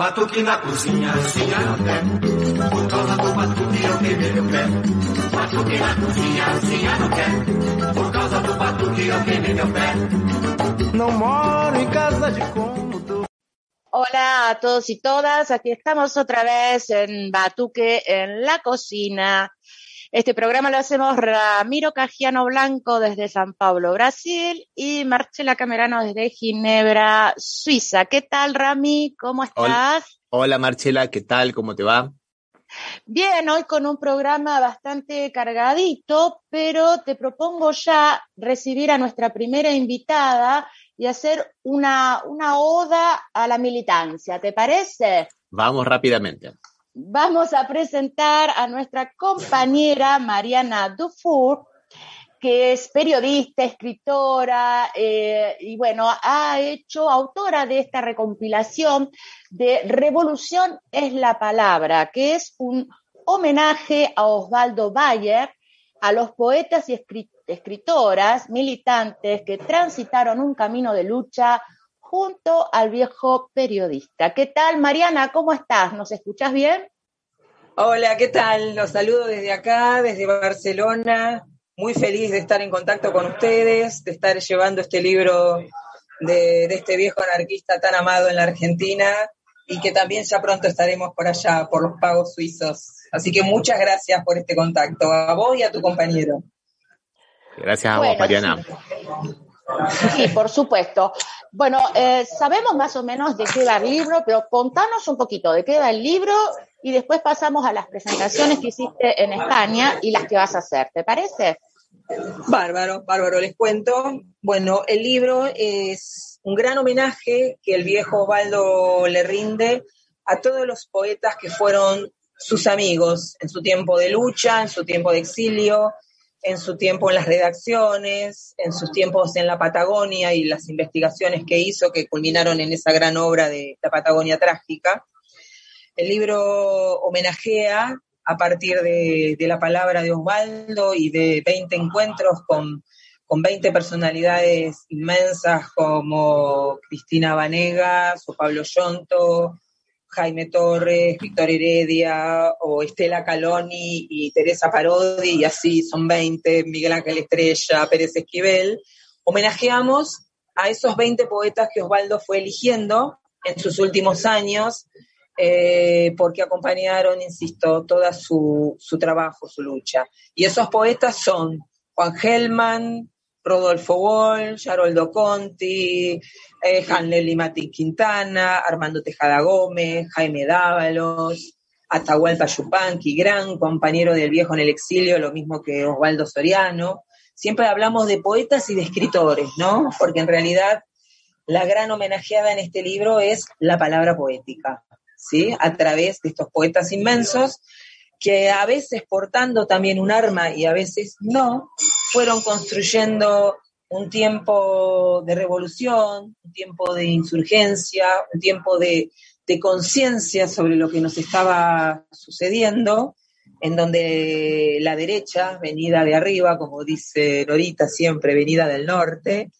Batuque na cozinha, cozinha no pé. Por causa do batuque eu queimei meu pé. Batuque na cozinha, cozinha no pé. Por causa do batuque eu queimei meu pé. Não moro em casa de cômodo. Hola a todos y todas, aquí estamos otra vez en Batuque en la cocina. Este programa lo hacemos Ramiro Cajiano Blanco desde San Pablo, Brasil, y Marcela Camerano desde Ginebra, Suiza. ¿Qué tal, Rami? ¿Cómo estás? Hola, hola Marcela, ¿qué tal? ¿Cómo te va? Bien, hoy con un programa bastante cargadito, pero te propongo ya recibir a nuestra primera invitada y hacer una, una oda a la militancia, ¿te parece? Vamos rápidamente. Vamos a presentar a nuestra compañera Mariana Dufour, que es periodista, escritora eh, y bueno, ha hecho autora de esta recompilación de Revolución es la palabra, que es un homenaje a Osvaldo Bayer, a los poetas y escritoras militantes que transitaron un camino de lucha junto al viejo periodista. ¿Qué tal, Mariana? ¿Cómo estás? ¿Nos escuchas bien? Hola, ¿qué tal? Los saludo desde acá, desde Barcelona. Muy feliz de estar en contacto con ustedes, de estar llevando este libro de, de este viejo anarquista tan amado en la Argentina y que también ya pronto estaremos por allá, por los pagos suizos. Así que muchas gracias por este contacto, a vos y a tu compañero. Gracias a vos, Bueno, Mariana. Sí, por supuesto. Bueno, eh, sabemos más o menos de qué va el libro, pero contanos un poquito de qué va el libro y después pasamos a las presentaciones que hiciste en España y las que vas a hacer. ¿Te parece? Bárbaro, bárbaro, les cuento. Bueno, el libro es un gran homenaje que el viejo Osvaldo le rinde a todos los poetas que fueron sus amigos en su tiempo de lucha, en su tiempo de exilio, en su tiempo en las redacciones, en sus tiempos en la Patagonia y las investigaciones que hizo que culminaron en esa gran obra de La Patagonia Trágica. El libro homenajea a partir de, la palabra de Osvaldo y de 20 encuentros con, con 20 personalidades inmensas como Cristina Vanegas o Pablo Yonto, Jaime Torres, Víctor Heredia o Estela Caloni y Teresa Parodi, y así son 20, Miguel Ángel Estrella, Pérez Esquivel, homenajeamos a esos 20 poetas que Osvaldo fue eligiendo en sus últimos años, eh, porque acompañaron, insisto, toda su, su trabajo, su lucha. Y esos poetas son Juan Gelman, Rodolfo Walsh, Haroldo Conti, eh, Hanley Mati Quintana, Armando Tejada Gómez, Jaime Dávalos, Atahualpa Yupanqui, gran compañero del viejo en el exilio, lo mismo que Osvaldo Soriano. Siempre hablamos de poetas y de escritores, ¿no? Porque en realidad la gran homenajeada en este libro es la palabra poética, ¿sí? A través de estos poetas inmensos que a veces portando también un arma y a veces no, fueron construyendo un tiempo de revolución, un tiempo de insurgencia, un tiempo de, conciencia sobre lo que nos estaba sucediendo, en donde la derecha, venida de arriba, como dice Norita siempre, venida del norte,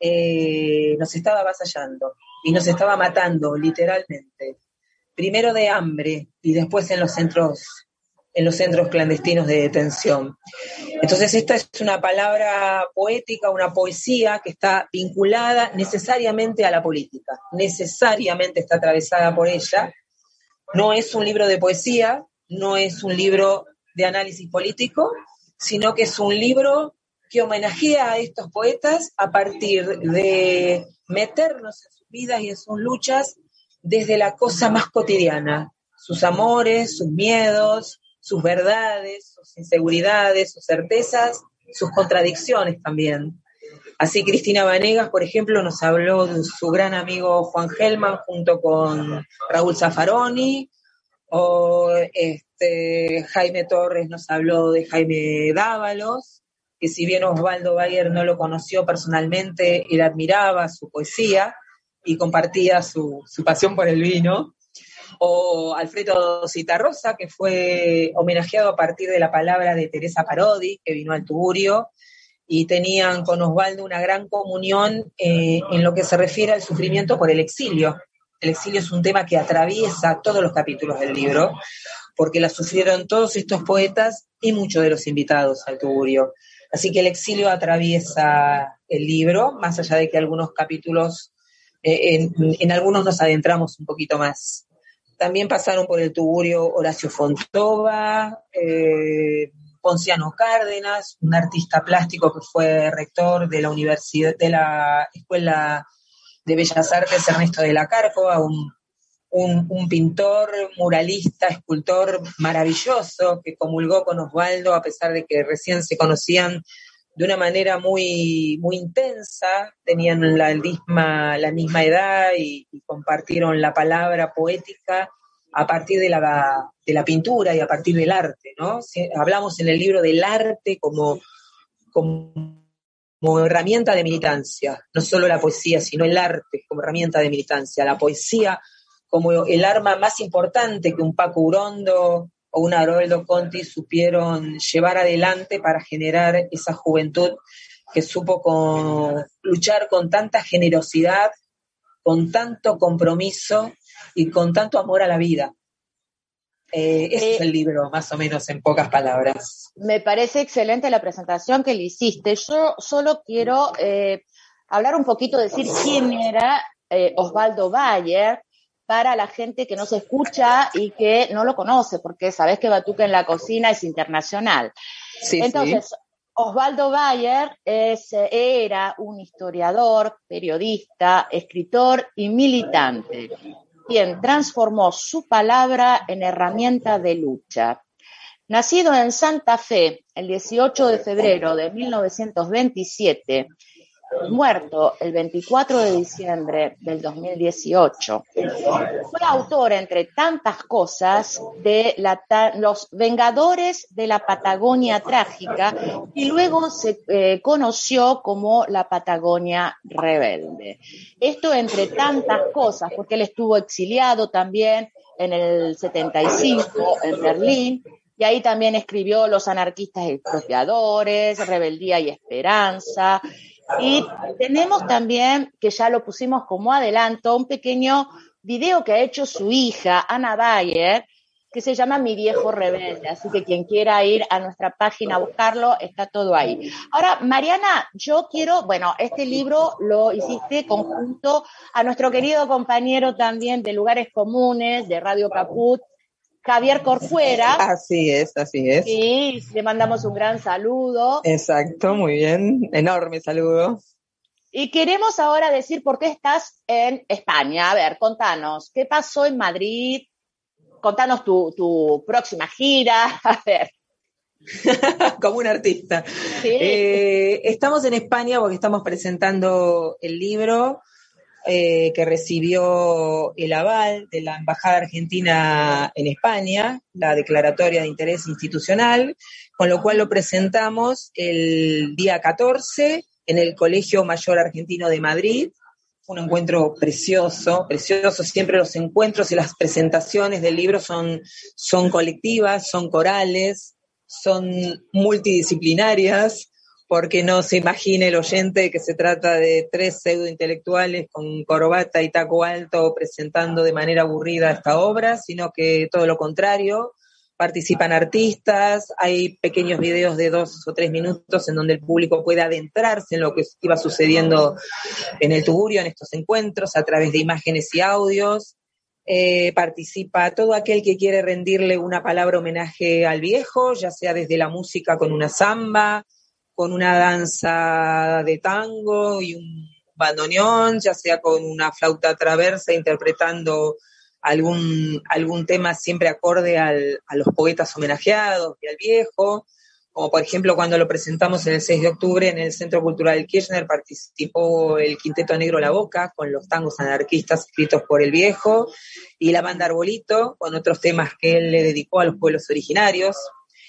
eh, nos estaba avasallando y nos estaba matando literalmente. Primero de hambre y después en los centros en los centros clandestinos de detención. Entonces, esta es una palabra poética, una poesía que está vinculada necesariamente a la política, necesariamente está atravesada por ella. No es un libro de poesía, no es un libro de análisis político, sino que es un libro que homenajea a estos poetas a partir de meternos en sus vidas y en sus luchas desde la cosa más cotidiana, sus amores, sus miedos, sus verdades, sus inseguridades, sus certezas, sus contradicciones también. Así Cristina Vanegas, por ejemplo, nos habló de su gran amigo Juan Gelman junto con Raúl Zaffaroni, o este, Jaime Torres nos habló de Jaime Dávalos, que si bien Osvaldo Bayer no lo conoció personalmente, él admiraba su poesía y compartía su, su pasión por el vino. O Alfredo Citarrosa, que fue homenajeado a partir de la palabra de Teresa Parodi, que vino al Tugurio, y tenían con Osvaldo una gran comunión eh, en lo que se refiere al sufrimiento por el exilio. El exilio es un tema que atraviesa todos los capítulos del libro, porque la sufrieron todos estos poetas y muchos de los invitados al Tugurio. Así que el exilio atraviesa el libro, más allá de que algunos capítulos, eh, en, algunos nos adentramos un poquito más. También pasaron por el Tugurio Horacio Fontova, eh, Ponciano Cárdenas, un artista plástico que fue rector de la universidad, de la Escuela de Bellas Artes Ernesto de la Cárcova, un un, pintor, muralista, escultor maravilloso que comulgó con Osvaldo a pesar de que recién se conocían de una manera muy, muy intensa, tenían la misma, la misma edad y, compartieron la palabra poética a partir de la, de la pintura y a partir del arte, ¿no? hablamos en el libro del arte como, como como herramienta de militancia, no solo la poesía, sino el arte como herramienta de militancia. La poesía como el arma más importante que un Paco Urondo o un Haroldo Conti supieron llevar adelante para generar esa juventud que supo con, luchar con tanta generosidad, con tanto compromiso y con tanto amor a la vida. Eh, ese es eh, el libro, más o menos en pocas palabras. Me parece excelente la presentación que le hiciste. Yo solo quiero eh, hablar un poquito, decir quién era Osvaldo Bayer, para la gente que no se escucha y que no lo conoce, porque sabes que Batuque en la cocina es internacional. Entonces, Osvaldo Bayer es, era un historiador, periodista, escritor y militante, quien transformó su palabra en herramienta de lucha. Nacido en Santa Fe el 18 de febrero de 1927, muerto el 24 de diciembre del 2018. Fue autor, entre tantas cosas, de Los Vengadores de la Patagonia Trágica y luego se eh, conoció como la Patagonia Rebelde. Esto entre tantas cosas, porque él estuvo exiliado también en el 75 en Berlín y ahí también escribió Los anarquistas expropiadores, Rebeldía y Esperanza, y tenemos también, que ya lo pusimos como adelanto, un pequeño video que ha hecho su hija, Ana Bayer, que se llama Mi viejo rebelde. Así que quien quiera ir a nuestra página a buscarlo, está todo ahí. Ahora, Mariana, yo quiero, bueno, este libro lo hiciste conjunto a nuestro querido compañero también de Lugares Comunes, de Radio Caput, Javier Corfuera. Así es, así es. Sí, le mandamos un gran saludo. Exacto, muy bien, enorme saludo. Y queremos ahora decir por qué estás en España. A ver, contanos, ¿qué pasó en Madrid? Contanos tu, próxima gira. A ver. Como un artista. Sí. Eh, estamos en España porque estamos presentando el libro eh, que recibió el aval de la Embajada Argentina en España, la declaratoria de interés institucional, con lo cual lo presentamos el día 14 en el Colegio Mayor Argentino de Madrid. Un encuentro precioso, precioso. Siempre los encuentros y las presentaciones del libro son, son colectivas, son corales, son multidisciplinarias porque no se imagine el oyente que se trata de tres pseudointelectuales con corbata y taco alto presentando de manera aburrida esta obra, sino que todo lo contrario, participan artistas, hay pequeños videos de dos o tres minutos en donde el público puede adentrarse en lo que iba sucediendo en el Tugurio, en estos encuentros, a través de imágenes y audios. Eh, participa todo aquel que quiere rendirle una palabra homenaje al viejo, ya sea desde la música con una samba, con una danza de tango y un bandoneón, ya sea con una flauta traversa interpretando algún, algún tema siempre acorde al, a los poetas homenajeados y al viejo, como por ejemplo cuando lo presentamos en el 6 de octubre en el Centro Cultural Kirchner, participó el Quinteto Negro La Boca con los tangos anarquistas escritos por el viejo y la banda Arbolito con otros temas que él le dedicó a los pueblos originarios,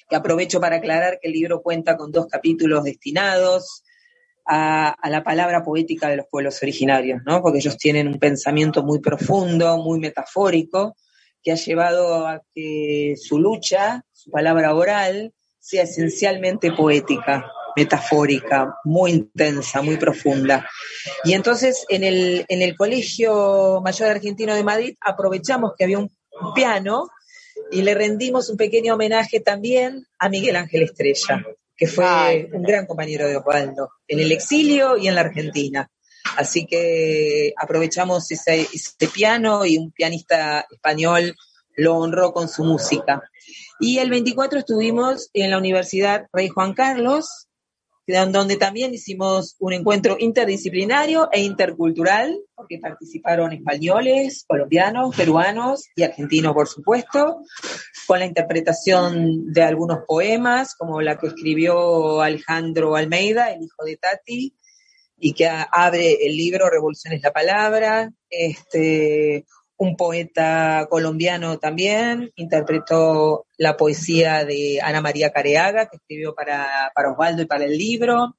que aprovecho para aclarar que el libro cuenta con dos capítulos destinados a, la palabra poética de los pueblos originarios, ¿no? Porque ellos tienen un pensamiento muy profundo, muy metafórico, que ha llevado a que su lucha, su palabra oral, sea esencialmente poética, metafórica, muy intensa, muy profunda. Y entonces en el, en el Colegio Mayor Argentino de Madrid aprovechamos que había un piano y le rendimos un pequeño homenaje también a Miguel Ángel Estrella, que fue un gran compañero de Osvaldo, en el exilio y en la Argentina. Así que aprovechamos ese, ese piano y un pianista español lo honró con su música. Y el 24 estuvimos en la Universidad Rey Juan Carlos, donde también hicimos un encuentro interdisciplinario e intercultural, porque participaron españoles, colombianos, peruanos y argentinos, por supuesto, con la interpretación de algunos poemas, como la que escribió Alejandro Almeida, el hijo de Tati, y que abre el libro Revolución es la palabra, este, un poeta colombiano también, interpretó la poesía de Ana María Careaga, que escribió para, para Osvaldo y para el libro.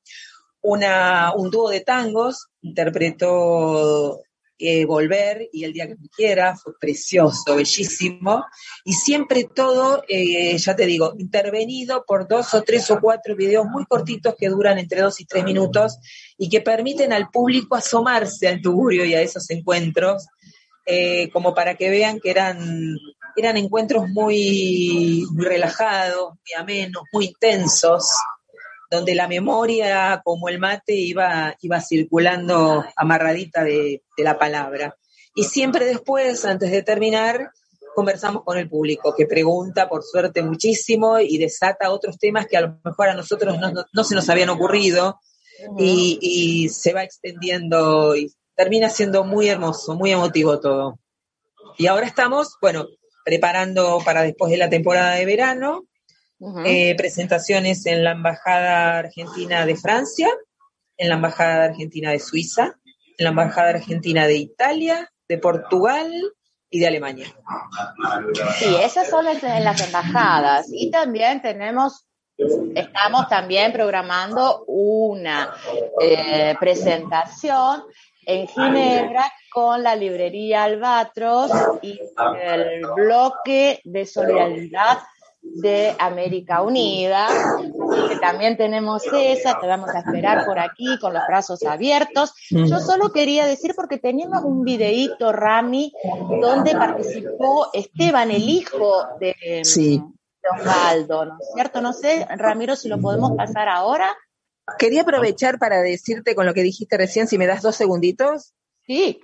Una, un dúo de tangos interpretó eh, Volver y El día que me quiera, fue precioso, bellísimo, y siempre todo, eh, ya te digo, intervenido por dos o tres o cuatro videos muy cortitos que duran entre dos y tres minutos y que permiten al público asomarse al tugurio y a esos encuentros eh, como para que vean que eran, eran encuentros muy, muy relajados, muy amenos, muy intensos, donde la memoria, como el mate, iba, iba circulando amarradita de, de la palabra. Y siempre después, antes de terminar, conversamos con el público, que pregunta, por suerte, muchísimo y desata otros temas que a lo mejor a nosotros no, no, no se nos habían ocurrido y, y, se va extendiendo y termina siendo muy hermoso, muy emotivo todo. Y ahora estamos, bueno, preparando para después de la temporada de verano, uh -huh. eh, presentaciones en la Embajada Argentina de Francia, en la Embajada Argentina de Suiza, en la Embajada Argentina de Italia, de Portugal y de Alemania. Sí, esas son las, las embajadas. Y también tenemos estamos también programando una eh, presentación en Ginebra con la librería Albatros y el bloque de solidaridad de América Unida. Que también tenemos esa, te vamos a esperar por aquí con los brazos abiertos. Yo solo quería decir, porque teníamos un videíto, Rami, donde participó Esteban, el hijo de, sí. de Osvaldo, ¿no es cierto? No sé, Ramiro, si lo podemos pasar ahora. Quería aprovechar para decirte con lo que dijiste recién, si me das dos segunditos. Sí.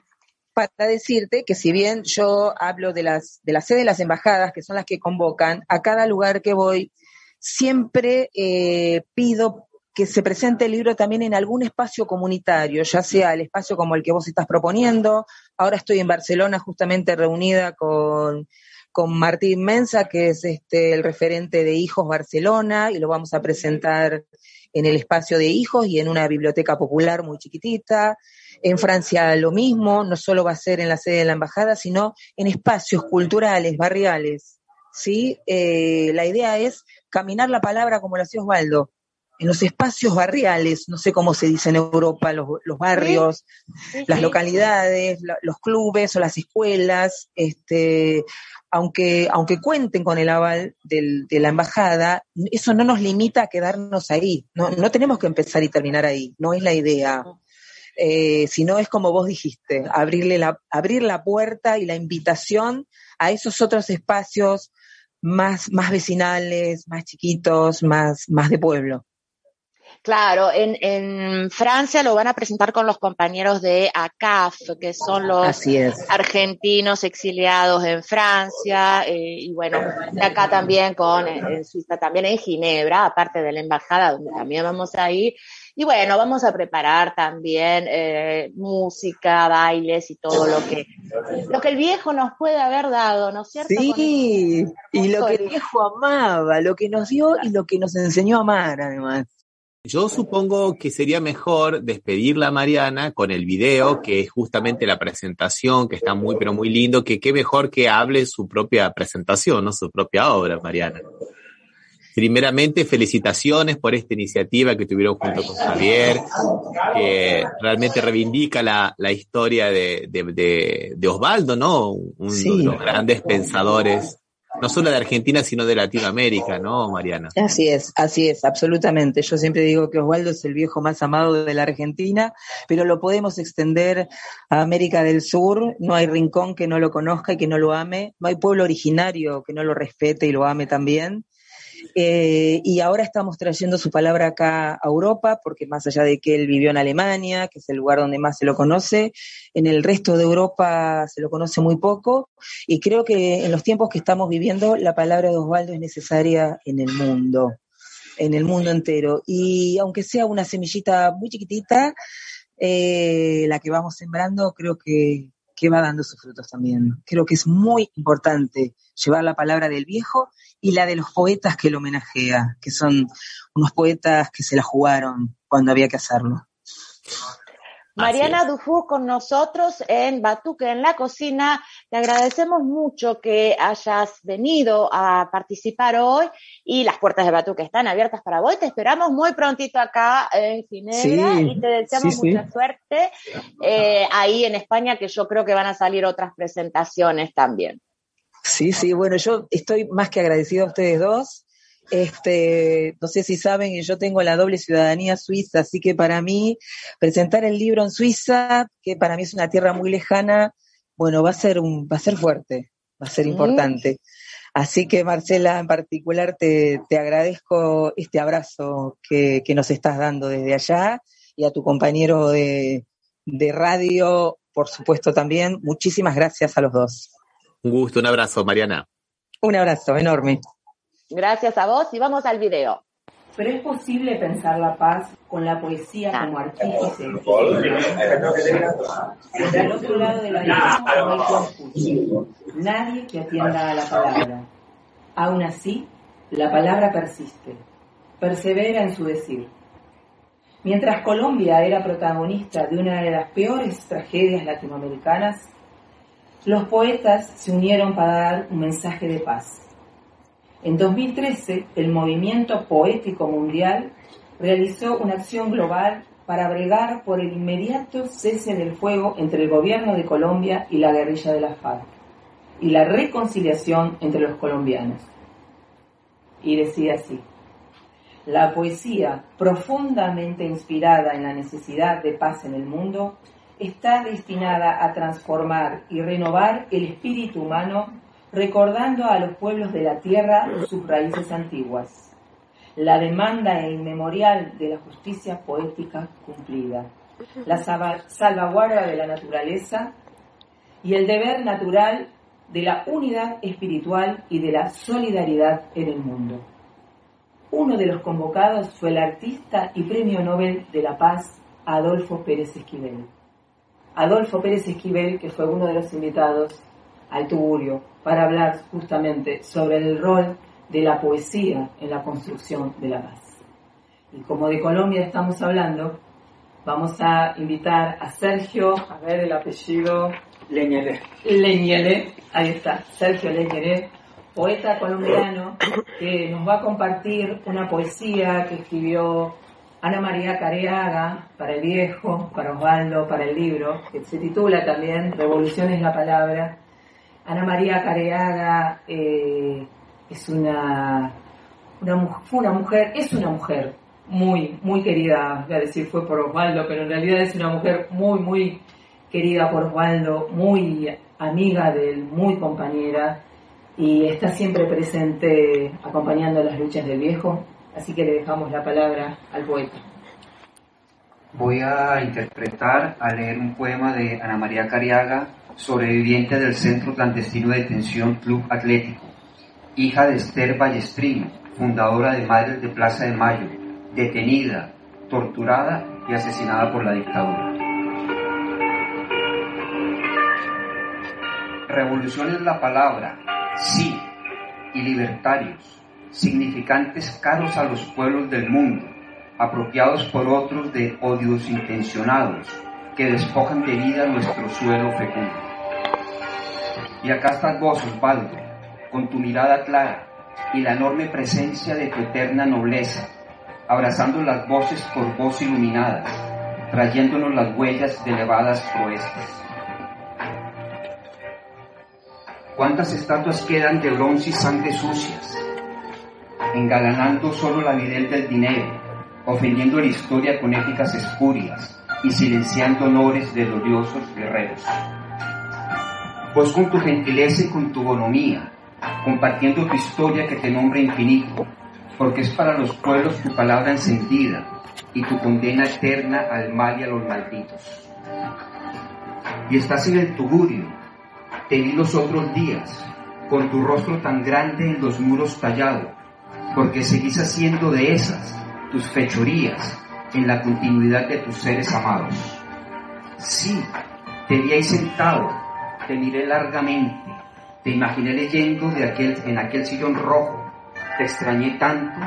Para decirte que si bien yo hablo de las de la sede de las embajadas, que son las que convocan, a cada lugar que voy, siempre eh, pido que se presente el libro también en algún espacio comunitario, ya sea el espacio como el que vos estás proponiendo. Ahora estoy en Barcelona justamente reunida con con Martín Mensa, que es este, el referente de Hijos Barcelona, y lo vamos a presentar en el espacio de hijos y en una biblioteca popular muy chiquitita. En Francia lo mismo, no solo va a ser en la sede de la embajada, sino en espacios culturales, barriales. ¿sí? Eh, la idea es caminar la palabra como lo hacía Osvaldo, en los espacios barriales, no sé cómo se dice en Europa, los, los barrios, sí, las localidades, los clubes o las escuelas, este, aunque, aunque cuenten con el aval del, de la embajada, eso no nos limita a quedarnos ahí. No, no tenemos que empezar y terminar ahí, no es la idea. Eh, sino es como vos dijiste, abrirle la, abrir la puerta y la invitación a esos otros espacios más, más vecinales, más chiquitos, más, más de pueblo. Claro, en, en, Francia lo van a presentar con los compañeros de ACAF, que son los argentinos exiliados en Francia, eh, y bueno, acá también con, en Suiza, también en Ginebra, aparte de la embajada, donde también vamos a ir, Y bueno, vamos a preparar también eh, música, bailes y todo lo que, lo que el viejo nos puede haber dado, ¿no es cierto? Sí, y lo que el viejo amaba, lo que nos dio y lo que nos enseñó a amar, además. Yo supongo que sería mejor despedirla a Mariana con el video, que es justamente la presentación, que está muy, pero muy lindo, que qué mejor que hable su propia presentación, ¿no? Su propia obra, Mariana. Primeramente, felicitaciones por esta iniciativa que tuvieron junto con Javier, que realmente reivindica la, la historia de, de, de, de Osvaldo, ¿no? Uno Sí. de los grandes pensadores, no solo de Argentina, sino de Latinoamérica, ¿no, Mariana? Así es, así es, absolutamente. Yo siempre digo que Osvaldo es el viejo más amado de la Argentina, pero lo podemos extender a América del Sur. No hay rincón que no lo conozca y que no lo ame. No hay pueblo originario que no lo respete y lo ame también. Eh, y ahora estamos trayendo su palabra acá a Europa, porque más allá de que él vivió en Alemania, que es el lugar donde más se lo conoce, en el resto de Europa se lo conoce muy poco, y creo que en los tiempos que estamos viviendo, la palabra de Osvaldo es necesaria en el mundo, en el mundo entero. Y aunque sea una semillita muy chiquitita, eh, la que vamos sembrando, creo que, que va dando sus frutos también. Creo que es muy importante llevar la palabra del viejo y la de los poetas que lo homenajea, que son unos poetas que se la jugaron cuando había que hacerlo. Mariana Dufour con nosotros en Batuque en la cocina. Te agradecemos mucho que hayas venido a participar hoy y las puertas de Batuque están abiertas para vos. Te esperamos muy prontito acá en Ginebra Sí, y te deseamos sí, sí. mucha suerte eh, ahí en España, que yo creo que van a salir otras presentaciones también. Sí, sí, bueno, yo estoy más que agradecido a ustedes dos. Este, no sé si saben que yo tengo la doble ciudadanía suiza, así que para mí presentar el libro en Suiza, que para mí es una tierra muy lejana, bueno, va a ser un, va a ser fuerte, va a ser Mm. importante. Así que Marcela, en particular, te, te agradezco este abrazo que, que nos estás dando desde allá y a tu compañero de, de radio, por supuesto también. Muchísimas gracias a los dos. Un gusto, un abrazo, Mariana. Un abrazo enorme. Gracias a vos y vamos al video. Pero es posible pensar la paz con la poesía como artífice. Desde el otro lado de la no hay quien escuche, nadie que atienda a la palabra. Aún así, la palabra persiste, persevera en su decir. Mientras Colombia era protagonista de una de las peores tragedias latinoamericanas, los poetas se unieron para dar un mensaje de paz. En 2013, el Movimiento Poético Mundial realizó una acción global para bregar por el inmediato cese del fuego entre el gobierno de Colombia y la guerrilla de la FARC y la reconciliación entre los colombianos. Y decía así, la poesía, profundamente inspirada en la necesidad de paz en el mundo, está destinada a transformar y renovar el espíritu humano recordando a los pueblos de la tierra sus raíces antiguas, la demanda inmemorial de la justicia poética cumplida, la salvaguarda de la naturaleza y el deber natural de la unidad espiritual y de la solidaridad en el mundo. Uno de los convocados fue el artista y premio Nobel de la Paz, Adolfo Pérez Esquivel. Adolfo Pérez Esquivel, que fue uno de los invitados al Tugurio para hablar justamente sobre el rol de la poesía en la construcción de la paz. Y como de Colombia estamos hablando, vamos a invitar a Sergio, a ver el apellido, Leñele. Leñele, ahí está, Sergio Leñele, poeta colombiano, que nos va a compartir una poesía que escribió Ana María Careaga para el viejo, para Osvaldo, para el libro, que se titula también Revolución es la palabra. Ana María Careaga eh, es una, fue una mujer, es una mujer muy, muy querida, voy a decir fue por Osvaldo, pero en realidad es una mujer muy, muy querida por Osvaldo, muy amiga de él, muy compañera, y está siempre presente acompañando las luchas del viejo, así que le dejamos la palabra al poeta. Voy a interpretar, a leer un poema de Ana María Cariaga, sobreviviente del Centro Clandestino de Detención Club Atlético, hija de Esther Ballestrín, fundadora de Madres de Plaza de Mayo, detenida, torturada y asesinada por la dictadura. Revolución es la palabra, sí, y libertarios, significantes caros a los pueblos del mundo, apropiados por otros de odios intencionados, que despojan de vida nuestro suelo fecundo. Y acá estás vos, Osvaldo, con tu mirada clara y la enorme presencia de tu eterna nobleza, abrazando las voces por voz iluminadas, trayéndonos las huellas de elevadas proezas. ¿Cuántas estatuas quedan de bronce y sangre sucias, engalanando solo la videl del dinero, ofendiendo la historia con éticas espurias y silenciando honores de gloriosos guerreros? Pues con tu gentileza y con tu bonomía, compartiendo tu historia que te nombra infinito, porque es para los pueblos tu palabra encendida y tu condena eterna al mal y a los malditos. Y estás en el tugurio, te vi los otros días, con tu rostro tan grande en los muros tallado, porque seguís haciendo de esas tus fechorías en la continuidad de tus seres amados. Sí, te vi ahí sentado, te miré largamente, te imaginé leyendo de aquel, en aquel sillón rojo, te extrañé tanto,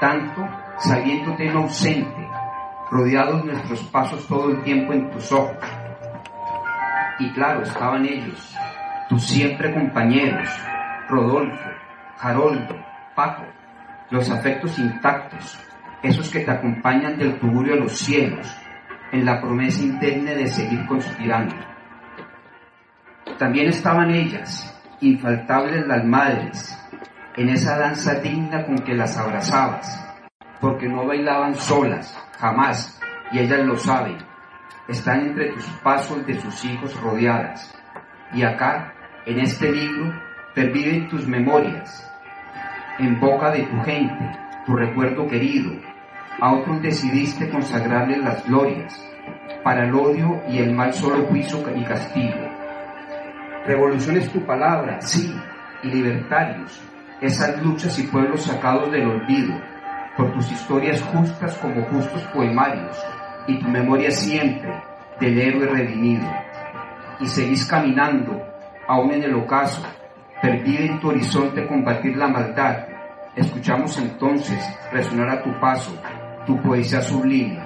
tanto, sabiéndote no ausente, rodeados nuestros pasos todo el tiempo en tus ojos. Y claro, estaban ellos, tus siempre compañeros, Rodolfo, Haroldo, Paco, los afectos intactos, esos que te acompañan del tugurio a los cielos, en la promesa interna de seguir conspirando. También estaban ellas, infaltables las madres, en esa danza digna con que las abrazabas, porque no bailaban solas, jamás, y ellas lo saben, están entre tus pasos de sus hijos rodeadas. Y acá, en este libro, perviven tus memorias, en boca de tu gente, tu recuerdo querido. A otros decidiste consagrarles las glorias, para el odio y el mal solo juicio y castigo. Revolución es tu palabra, sí, y libertarios, esas luchas y pueblos sacados del olvido, por tus historias justas como justos poemarios, y tu memoria siempre del héroe redimido. Y seguís caminando, aún en el ocaso, perdido en tu horizonte combatir la maldad. Escuchamos entonces resonar a tu paso tu poesía sublime.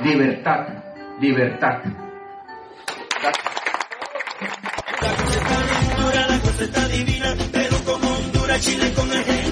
Libertad, libertad. La cosa está divina, pero como Honduras, Chile con Argentina,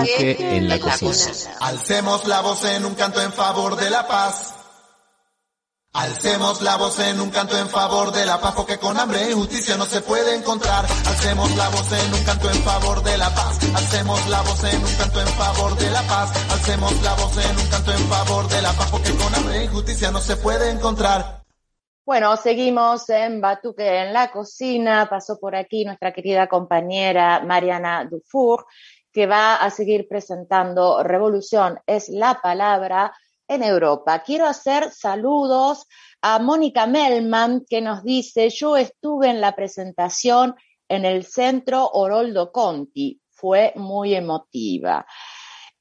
Batuque en la cocina. Alcemos la voz en un canto en favor de la paz. Alcemos la voz en un canto en favor de la paz, porque con hambre e injusticia no se puede encontrar. Alcemos la voz en un canto en favor de la paz. Alcemos la voz en un canto en favor de la paz. Alcemos la voz en un canto en favor de la paz, porque con hambre e injusticia no se puede encontrar. Bueno, seguimos en Batuque en la cocina. Pasó por aquí nuestra querida compañera Mariana Dufour, que va a seguir presentando Revolución es la palabra en Europa. Quiero hacer saludos a Mónica Melman, que nos dice, yo estuve en la presentación en el centro Oroldo Conti, fue muy emotiva.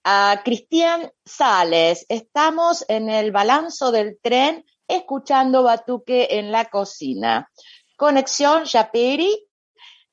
A Cristian Sales, estamos en el balanzo del tren escuchando Batuque en la cocina. Conexión Yaperi,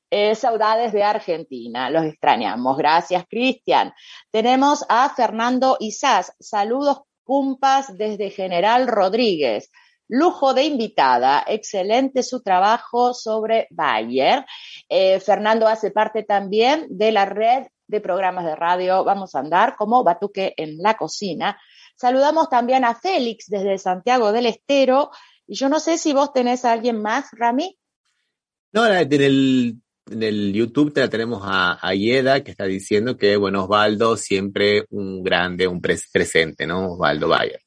Eh, saudades de Argentina, los extrañamos. Gracias, Cristian. Tenemos a Fernando Isás. Saludos, cumpas, desde General Rodríguez. Lujo de invitada, excelente su trabajo sobre Bayer. Eh, Fernando hace parte también de la red de programas de radio Vamos a andar como Batuque en la cocina. Saludamos también a Félix desde Santiago del Estero. Y yo no sé si vos tenés a alguien más, Rami. No, en el, en el YouTube te la tenemos a, a Ieda, que está diciendo que, bueno, Osvaldo siempre un grande, un presente, ¿no? Osvaldo Bayer.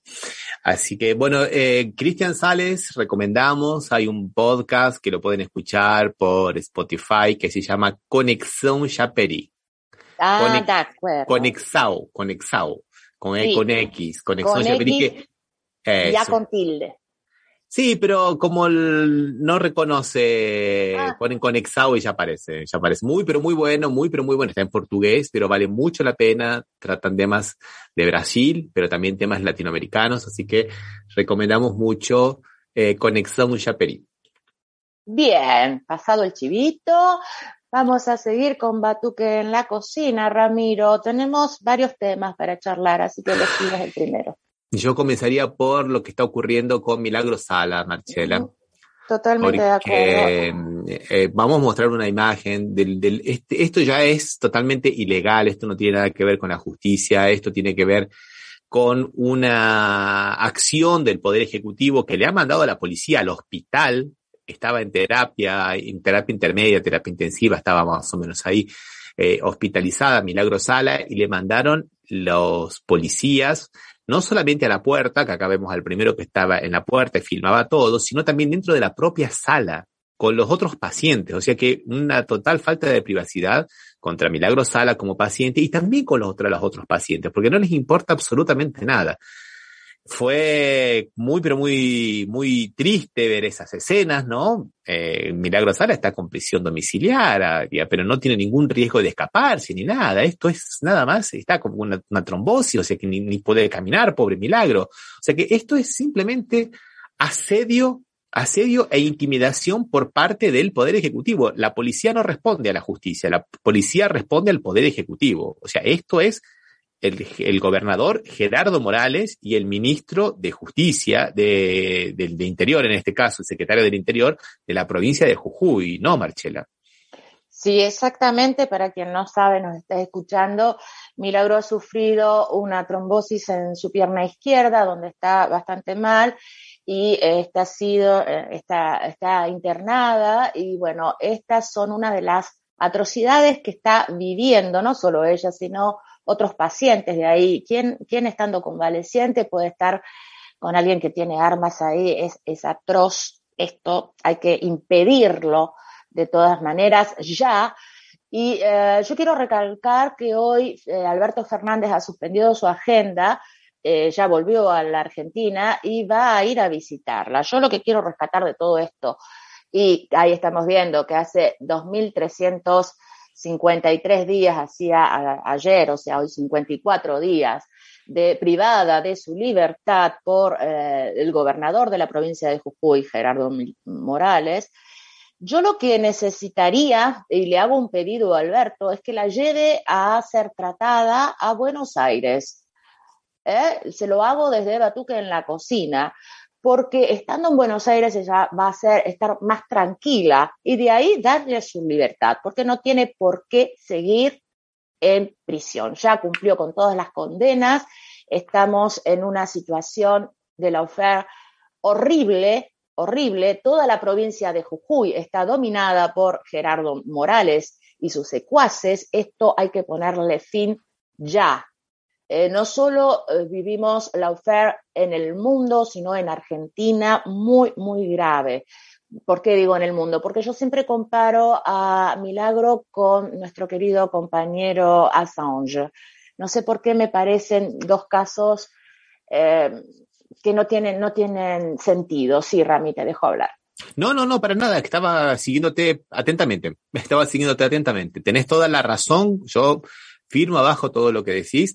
Así que, bueno, eh, Cristian Sales, recomendamos, hay un podcast que lo pueden escuchar por Spotify que se llama Conexión Chaperi. Ah, de acuerdo. Conexao, Conexao, con, E- Sí. con X, Conexión Con Chaperi. Que- Ya con tilde. Sí, pero como el- no reconoce, Ah. ponen conexado y ya aparece, ya aparece. Muy, pero muy bueno, muy, pero muy bueno. Está en portugués, pero vale mucho la pena. Tratan temas de Brasil, pero también temas latinoamericanos, así que recomendamos mucho eh, Conexión Chaperi. Bien, pasado el chivito, vamos a seguir con Batuque en la cocina, Ramiro. Tenemos varios temas para charlar, así que decidas el primero. Yo comenzaría por lo que está ocurriendo con Milagro Sala, Marcela. Totalmente de acuerdo. porque eh, vamos a mostrar una imagen del, del este, esto ya es totalmente ilegal, esto no tiene nada que ver con la justicia, esto tiene que ver con una acción del Poder Ejecutivo que le ha mandado a la policía al hospital, estaba en terapia, en terapia intermedia, terapia intensiva, estaba más o menos ahí eh, hospitalizada, Milagro Sala, y le mandaron los policías no solamente a la puerta, que acá vemos al primero que estaba en la puerta y filmaba todo, sino también dentro de la propia sala con los otros pacientes. O sea que una total falta de privacidad contra Milagro Sala como paciente y también con los otros, los otros pacientes, porque no les importa absolutamente nada. Fue muy, pero muy, muy triste ver esas escenas, ¿no? Eh, Milagro Sala está con prisión domiciliaria, pero no tiene ningún riesgo de escaparse ni nada. Esto es nada más, está como una, trombosis, o sea que ni, ni puede caminar, pobre Milagro. O sea que esto es simplemente asedio, asedio e intimidación por parte del Poder Ejecutivo. La policía no responde a la justicia, la policía responde al Poder Ejecutivo. O sea, esto es el, gobernador Gerardo Morales y el ministro de Justicia de, de, Interior, en este caso, el secretario del Interior de la provincia de Jujuy, ¿no, Marchela? Sí, exactamente. Para quien no sabe, nos está escuchando, Milagro ha sufrido una trombosis en su pierna izquierda, donde está bastante mal y está sido, está, está internada y bueno, estas son una de las atrocidades que está viviendo, no solo ella, sino otros pacientes de ahí. ¿Quién, quién estando convaleciente puede estar con alguien que tiene armas ahí? Es, es atroz. Esto hay que impedirlo de todas maneras ya. Y eh, yo quiero recalcar que hoy eh, Alberto Fernández ha suspendido su agenda, eh, ya volvió a la Argentina y va a ir a visitarla. Yo lo que quiero rescatar de todo esto, y ahí estamos viendo que hace 2.300 53 días hacía ayer, o sea, hoy 54 días, de privada de su libertad por eh, el gobernador de la provincia de Jujuy, Gerardo Morales. Yo lo que necesitaría, y le hago un pedido a Alberto, es que la lleve a ser tratada a Buenos Aires. ¿Eh? Se lo hago desde Batuque en la cocina, porque estando en Buenos Aires ella va a ser, estar más tranquila y de ahí darle su libertad, porque no tiene por qué seguir en prisión. Ya cumplió con todas las condenas, estamos en una situación de la oferta horrible, horrible. Toda la provincia de Jujuy está dominada por Gerardo Morales y sus secuaces. Esto hay que ponerle fin ya. Eh, no solo eh, vivimos la oferta en el mundo, sino en Argentina, muy, muy grave. ¿Por qué digo en el mundo? Porque yo siempre comparo a Milagro con nuestro querido compañero Assange. No sé por qué me parecen dos casos eh, que no tienen, no tienen sentido. Sí, Rami, te dejo hablar. No, no, no, para nada. Estaba siguiéndote atentamente. Estaba siguiéndote atentamente. Tenés toda la razón. Yo firmo abajo todo lo que decís.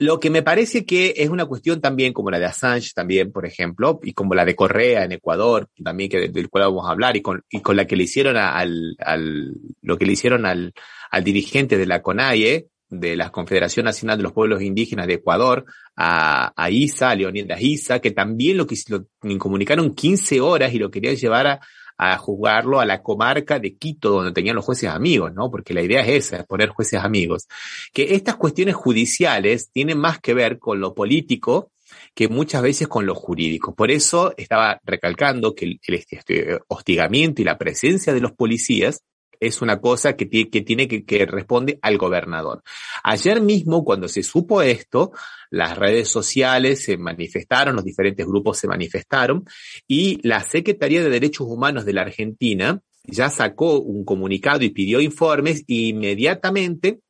Lo que me parece que es una cuestión también como la de Assange también, por ejemplo, y como la de Correa en Ecuador, también que del cual vamos a hablar, y con, y con la que le hicieron al, al, lo que le hicieron al, al dirigente de la CONAIE, de la Confederación Nacional de los Pueblos Indígenas de Ecuador, a, Isa, a Leonidas Isa, que también lo, que, lo comunicaron 15 horas y lo querían llevar a, a jugarlo a la comarca de Quito, donde tenían los jueces amigos, ¿no? Porque la idea es esa, poner jueces amigos. Que estas cuestiones judiciales tienen más que ver con lo político que muchas veces con lo jurídico. Por eso estaba recalcando que el, el este hostigamiento y la presencia de los policías es una cosa que, tiene que, que responde al gobernador. Ayer mismo, cuando se supo esto, las redes sociales se manifestaron, los diferentes grupos se manifestaron y la Secretaría de Derechos Humanos de la Argentina ya sacó un comunicado y pidió informes e inmediatamente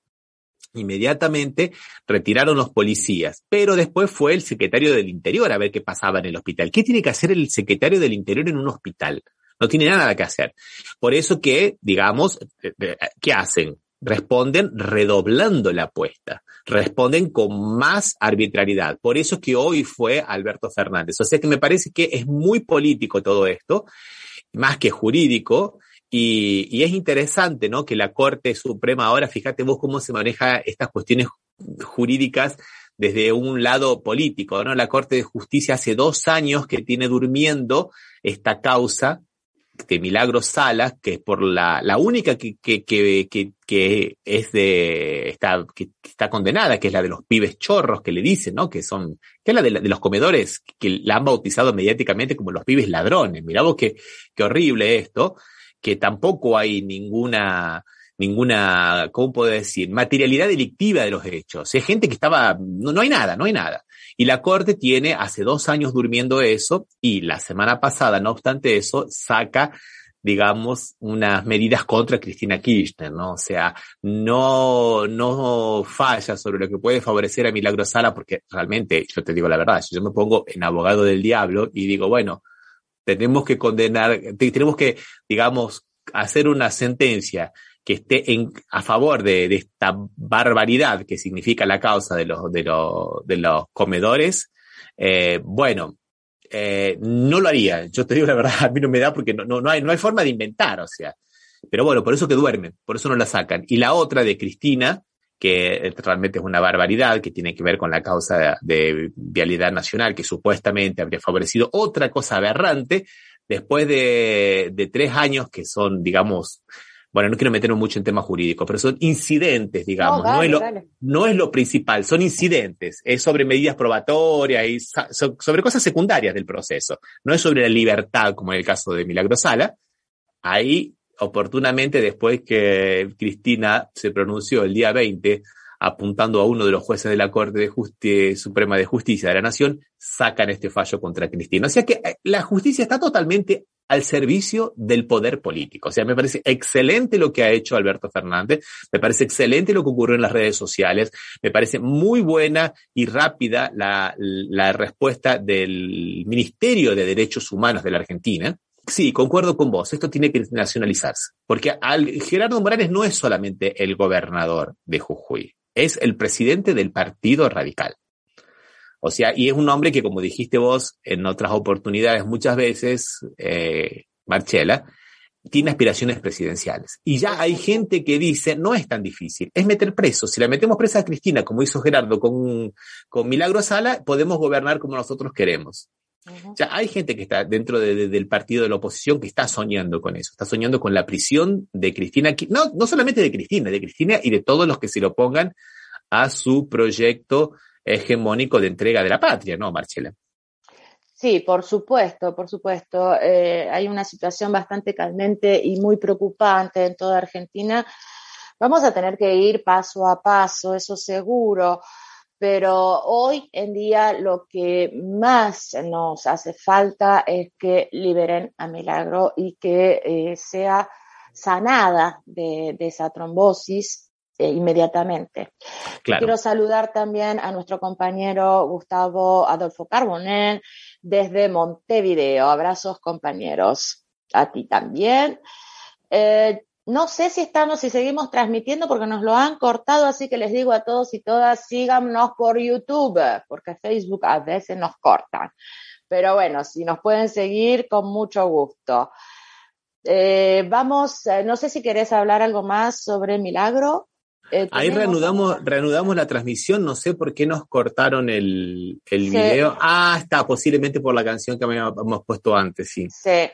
inmediatamente retiraron los policías, pero después fue el secretario del Interior a ver qué pasaba en el hospital. ¿Qué tiene que hacer el secretario del Interior en un hospital? No tiene nada que hacer. Por eso que, digamos, eh, eh, ¿qué hacen? Responden redoblando la apuesta, responden con más arbitrariedad. Por eso es que hoy fue Alberto Fernández. O sea que me parece que es muy político todo esto, más que jurídico, y, y, es interesante, ¿no? Que la Corte Suprema ahora, fíjate vos cómo se maneja estas cuestiones jurídicas desde un lado político, ¿no? La Corte de Justicia hace dos años que tiene durmiendo esta causa de Milagros Salas, que es por la, la única que, que, que, que, es de, está, que está condenada, que es la de los pibes chorros que le dicen, ¿no? Que son, que es la de, de los comedores, que la han bautizado mediáticamente como los pibes ladrones. Mirá vos qué, qué horrible esto, que tampoco hay ninguna, ninguna, ¿cómo puedo decir? Materialidad delictiva de los hechos. Es gente que estaba, no, no hay nada, no hay nada. Y la Corte tiene hace dos años durmiendo eso y la semana pasada, no obstante eso, saca digamos, unas medidas contra Cristina Kirchner, ¿no? O sea, no, no falla sobre lo que puede favorecer a Milagro Sala, porque realmente, yo te digo la verdad, yo me pongo en abogado del diablo y digo, bueno, tenemos que condenar, tenemos que, digamos, hacer una sentencia que esté a favor de, esta barbaridad que significa la causa de los, de comedores, eh, bueno, eh, no lo haría. Yo te digo la verdad, a mí no me da porque no, no, no, hay, no hay forma de inventar, o sea. Pero bueno, por eso que duermen, por eso no la sacan. Y la otra de Cristina, que realmente es una barbaridad, que tiene que ver con la causa de, vialidad nacional, que supuestamente habría favorecido otra cosa aberrante, después de, de tres años que son, digamos, bueno, no quiero meterme mucho en temas jurídicos, pero son incidentes, digamos, no, dale, no, es, lo, no es lo principal, son incidentes, es sobre medidas probatorias y sobre cosas secundarias del proceso, no es sobre la libertad, como en el caso de Milagro Sala. Ahí, oportunamente, después que Cristina se pronunció el día 20, apuntando a uno de los jueces de la Corte de Justi Suprema de Justicia de la Nación, sacan este fallo contra Cristina. O sea que eh, la justicia está totalmente al servicio del poder político. O sea, me parece excelente lo que ha hecho Alberto Fernández, me parece excelente lo que ocurrió en las redes sociales, me parece muy buena y rápida la, respuesta del Ministerio de Derechos Humanos de la Argentina, Sí, concuerdo con vos. Esto tiene que nacionalizarse. Porque Gerardo Morales no es solamente el gobernador de Jujuy, es el presidente del Partido Radical. O sea, y es un hombre que, como dijiste vos en otras oportunidades muchas veces, eh, Marchela, tiene aspiraciones presidenciales. Y ya hay gente que dice, no es tan difícil, es meter preso. Si la metemos presa a Cristina, como hizo Gerardo con, con Milagro Sala, podemos gobernar como nosotros queremos. Uh -huh. Ya hay gente que está dentro de, de, del partido de la oposición que está soñando con eso, está soñando con la prisión de Cristina, no, no solamente de Cristina, de Cristina y de todos los que se lo opongan a su proyecto hegemónico de entrega de la patria, ¿no, Marcela? Sí, por supuesto, por supuesto. Eh, hay una situación bastante candente y muy preocupante en toda Argentina. Vamos a tener que ir paso a paso, eso seguro, pero hoy en día lo que más nos hace falta es que liberen a Milagro y que eh, sea sanada de, de esa trombosis eh, inmediatamente. Claro. Quiero saludar también a nuestro compañero Gustavo Adolfo Carbonell desde Montevideo. Abrazos, compañeros. A ti también. Eh, no sé si estamos, si seguimos transmitiendo porque nos lo han cortado, así que les digo a todos y todas, síganos por YouTube, porque Facebook a veces nos cortan. Pero bueno, si nos pueden seguir, con mucho gusto. Eh, vamos, eh, no sé si querés hablar algo más sobre Milagro. Eh, Ahí reanudamos, reanudamos la transmisión, no sé por qué nos cortaron el, el video. Ah, está, posiblemente por la canción que habíamos puesto antes, sí. Sí,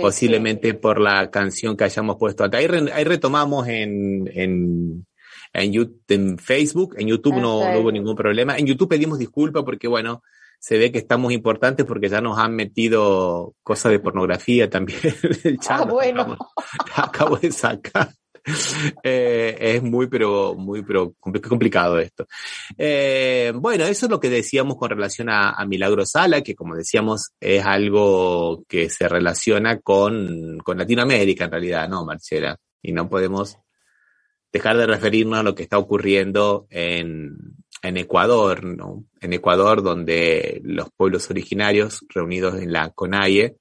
posiblemente por la canción que hayamos puesto Ahí, ahí retomamos en, en, en, YouTube, en Facebook, en YouTube no, hubo ningún problema. En YouTube pedimos disculpas porque, bueno, se ve que estamos importantes porque ya nos han metido cosas de pornografía también. El ah, bueno. acabo de sacar. Eh, es muy, pero, muy, pero complicado esto. Eh, bueno, eso es lo que decíamos con relación a, Milagro Sala, que como decíamos, es algo que se relaciona con, con Latinoamérica en realidad, ¿no, Marcela? Y no podemos dejar de referirnos a lo que está ocurriendo en, en Ecuador, ¿no? En Ecuador, donde los pueblos originarios reunidos en la CONAIE,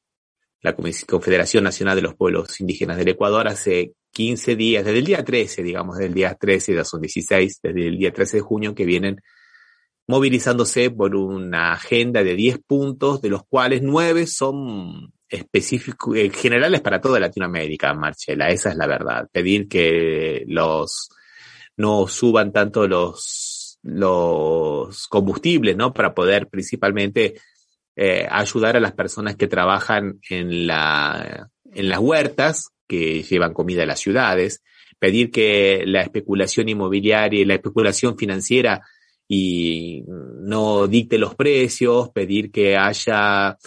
la Confederación Nacional de los Pueblos Indígenas del Ecuador, hace 15 días, desde el día 13, digamos, desde el día 13, ya son 16, desde el día 13 de junio, que vienen movilizándose por una agenda de 10 puntos, de los cuales 9 son específicos, eh, generales para toda Latinoamérica, Marcela, esa es la verdad. Pedir que los, no suban tanto los, los combustibles, ¿no? Para poder principalmente eh, ayudar a las personas que trabajan en la, en las huertas, que llevan comida a las ciudades, pedir que la especulación inmobiliaria y la especulación financiera y no dicte los precios, pedir que haya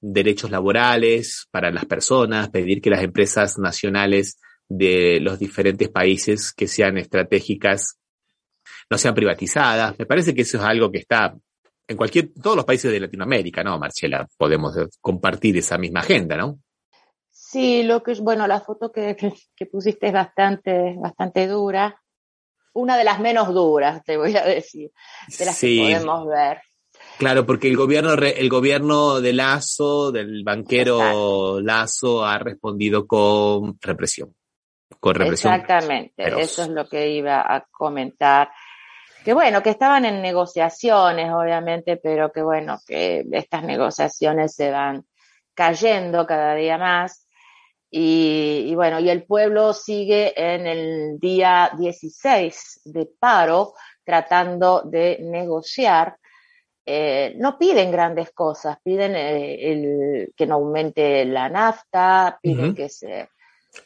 derechos laborales para las personas, pedir que las empresas nacionales de los diferentes países que sean estratégicas no sean privatizadas. Me parece que eso es algo que está en cualquier, todos los países de Latinoamérica, ¿no, Marcela? Podemos compartir esa misma agenda, ¿no? Sí, lo que bueno, la foto que, que, pusiste es bastante, bastante dura. Una de las menos duras, te voy a decir, de las que podemos ver. Claro, porque el gobierno, el gobierno de Lazo, del banquero Lazo, ha respondido con represión. Con represión. Exactamente, eso es lo que iba a comentar. Que bueno, que estaban en negociaciones, obviamente, pero que bueno, que estas negociaciones se van cayendo cada día más. Y, bueno, y el pueblo sigue en el día 16 de paro tratando de negociar. Eh, no piden grandes cosas, piden eh, el, que no aumente la nafta, piden que, se,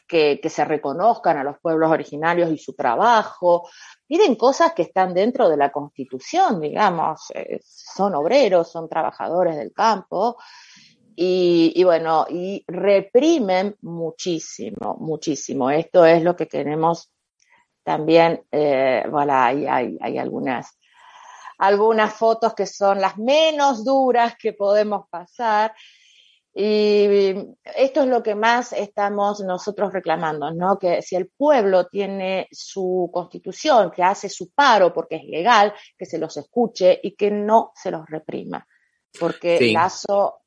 que, que, se reconozcan a los pueblos originarios y su trabajo, piden cosas que están dentro de la constitución, digamos, eh, son obreros, son trabajadores del campo, y, bueno, y reprimen muchísimo, muchísimo. Esto es lo que queremos también, eh, bueno, hay, hay, hay algunas, algunas fotos que son las menos duras que podemos pasar. Y esto es lo que más estamos nosotros reclamando, ¿no? Que si el pueblo tiene su constitución, que hace su paro porque es legal, que se los escuche y que no se los reprima. Porque sí. Lazo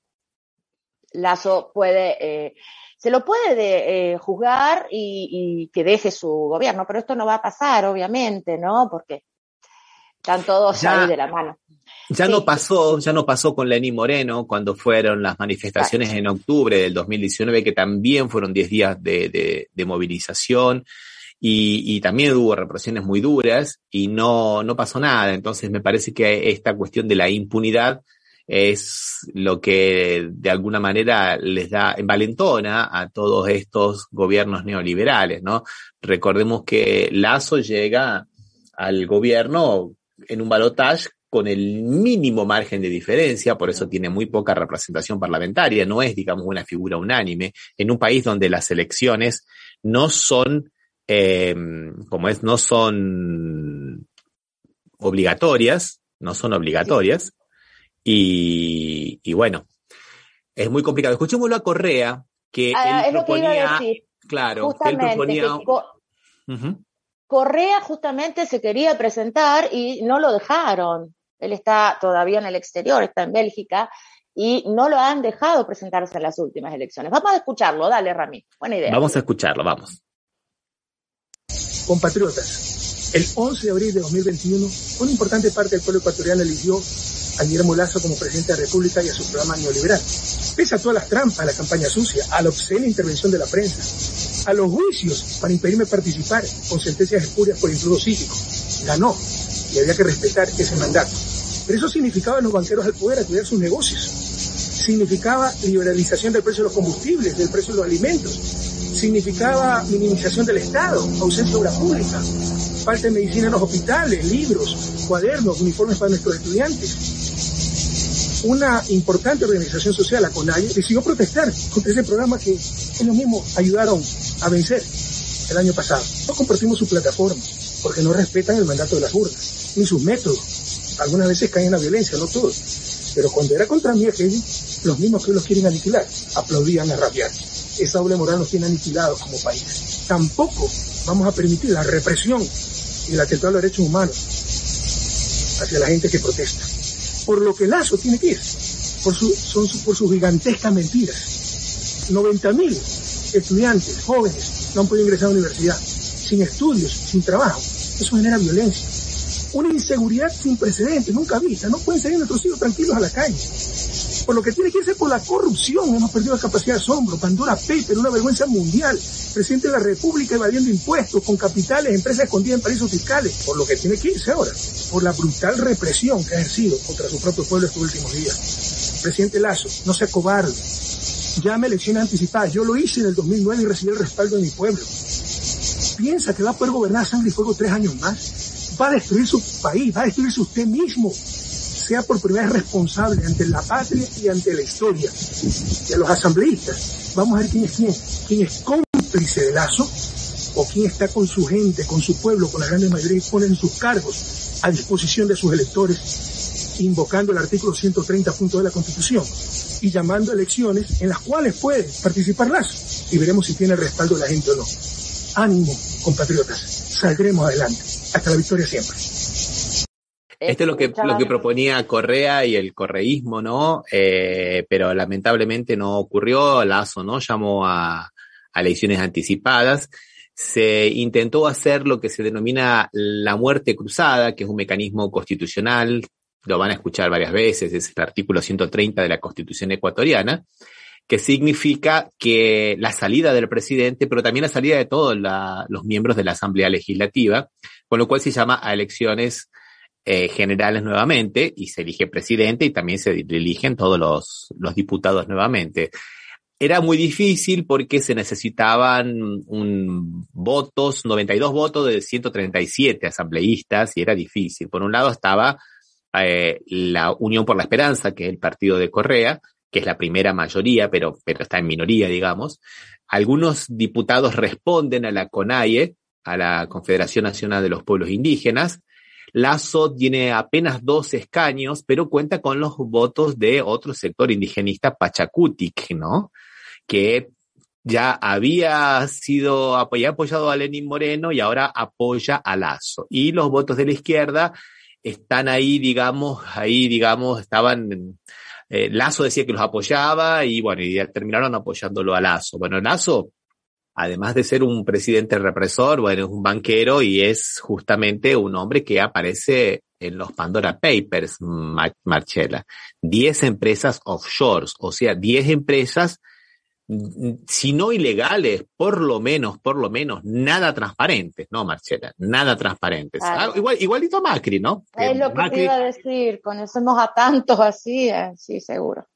Lazo puede, eh, se lo puede eh, juzgar y, que deje su gobierno, pero esto no va a pasar, obviamente, ¿no? Porque están todos ahí de la mano. Ya no pasó, ya no pasó con Lenín Moreno cuando fueron las manifestaciones en octubre del 2019, que también fueron 10 días de, movilización y, y, también hubo represiones muy duras y no, no pasó nada. Entonces me parece que esta cuestión de la impunidad es lo que de alguna manera les da envalentona a todos estos gobiernos neoliberales, ¿no? Recordemos que Lazo llega al gobierno en un balotaje con el mínimo margen de diferencia, por eso tiene muy poca representación parlamentaria, no es, digamos, una figura unánime, en un país donde las elecciones no son, eh, como es, no son obligatorias, no son obligatorias, y, bueno, es muy complicado. Escuchémoslo a Correa, que ah, él proponía, claro, que él proponía... Correa justamente se quería presentar y no lo dejaron. Él está todavía en el exterior, está en Bélgica, y no lo han dejado presentarse en las últimas elecciones. Vamos a escucharlo, dale, Rami. Buena idea. Vamos a escucharlo, vamos. Compatriotas, el 11 de abril de 2021, una importante parte del pueblo ecuatoriano eligió a Guillermo Lazo como presidente de la República y a su programa neoliberal. Pese a todas las trampas, a la campaña sucia, a la obscena intervención de la prensa, a los juicios para impedirme participar con sentencias espurias por intruso psíquico, ganó y había que respetar ese mandato. Pero eso significaba a los banqueros al poder a cuidar sus negocios. Significaba liberalización del precio de los combustibles, del precio de los alimentos. Significaba minimización del Estado, ausencia de obra pública, falta de medicina en los hospitales, libros, cuadernos, uniformes para nuestros estudiantes una importante organización social, la CONAIE, decidió protestar contra ese programa que ellos mismos ayudaron a vencer el año pasado. No compartimos su plataforma porque no respetan el mandato de las urnas, ni sus métodos. Algunas veces caen en la violencia, no todos. Pero cuando era contra mí aquello, los mismos que los quieren aniquilar, aplaudían a rabiar. Esa doble moral nos tiene aniquilados como país. Tampoco vamos a permitir la represión y el atentado a los derechos humanos hacia la gente que protesta por lo que Lazo tiene que ir, por, son por sus gigantescas mentiras. 90 mil estudiantes, jóvenes, no han podido ingresar a la universidad, sin estudios, sin trabajo. Eso genera violencia. Una inseguridad sin precedentes, nunca vista. No pueden salir nuestros hijos tranquilos a la calle. Por lo que tiene que irse por la corrupción. Hemos perdido la capacidad de asombro. Pandora Paper, una vergüenza mundial. Presidente de la República evadiendo impuestos con capitales, empresas escondidas en paraísos fiscales. Por lo que tiene que irse ahora. Por la brutal represión que ha ejercido contra su propio pueblo estos últimos días. Presidente Lazo, no sea cobarde. Llame elecciones anticipadas. Yo lo hice en el 2009 y recibí el respaldo de mi pueblo. Piensa que va a poder gobernar sangre y fuego tres años más. Va a destruir su país, va a destruirse usted mismo sea por primera vez responsable ante la patria y ante la historia. A los asambleístas, vamos a ver quién es quién, quién es cómplice de Lazo o quién está con su gente, con su pueblo, con la gran mayoría y ponen sus cargos a disposición de sus electores, invocando el artículo 130 punto de la Constitución y llamando a elecciones en las cuales puede participar Lazo y veremos si tiene el respaldo de la gente o no. Ánimo, compatriotas, saldremos adelante. Hasta la victoria siempre. Esto es lo que, lo que proponía Correa y el correísmo, ¿no? Eh, pero lamentablemente no ocurrió. Lazo, ¿no? Llamó a, a elecciones anticipadas. Se intentó hacer lo que se denomina la muerte cruzada, que es un mecanismo constitucional. Lo van a escuchar varias veces. Es el artículo 130 de la Constitución ecuatoriana que significa que la salida del presidente, pero también la salida de todos la, los miembros de la Asamblea Legislativa, con lo cual se llama a elecciones eh, generales nuevamente y se elige presidente y también se eligen todos los, los diputados nuevamente. Era muy difícil porque se necesitaban un, votos, 92 votos de 137 asambleístas y era difícil. Por un lado estaba eh, la Unión por la Esperanza, que es el partido de Correa, que es la primera mayoría, pero, pero está en minoría, digamos. Algunos diputados responden a la CONAIE, a la Confederación Nacional de los Pueblos Indígenas, Lazo tiene apenas dos escaños, pero cuenta con los votos de otro sector indigenista, Pachacutic, ¿no? Que ya había sido apoyado a Lenín Moreno y ahora apoya a Lazo. Y los votos de la izquierda están ahí, digamos, ahí, digamos, estaban, eh, Lazo decía que los apoyaba y bueno, y terminaron apoyándolo a Lazo. Bueno, Lazo además de ser un presidente represor, bueno, es un banquero y es justamente un hombre que aparece en los Pandora Papers, Marchela. Diez empresas offshores, o sea, diez empresas, mm, si no ilegales, por lo menos, por lo menos, nada transparentes, ¿no, Marchela? Nada transparentes. Ah, igual, igualito Macri, ¿no? Es lo que te iba a decir, conocemos a tantos así, eh, sí, seguro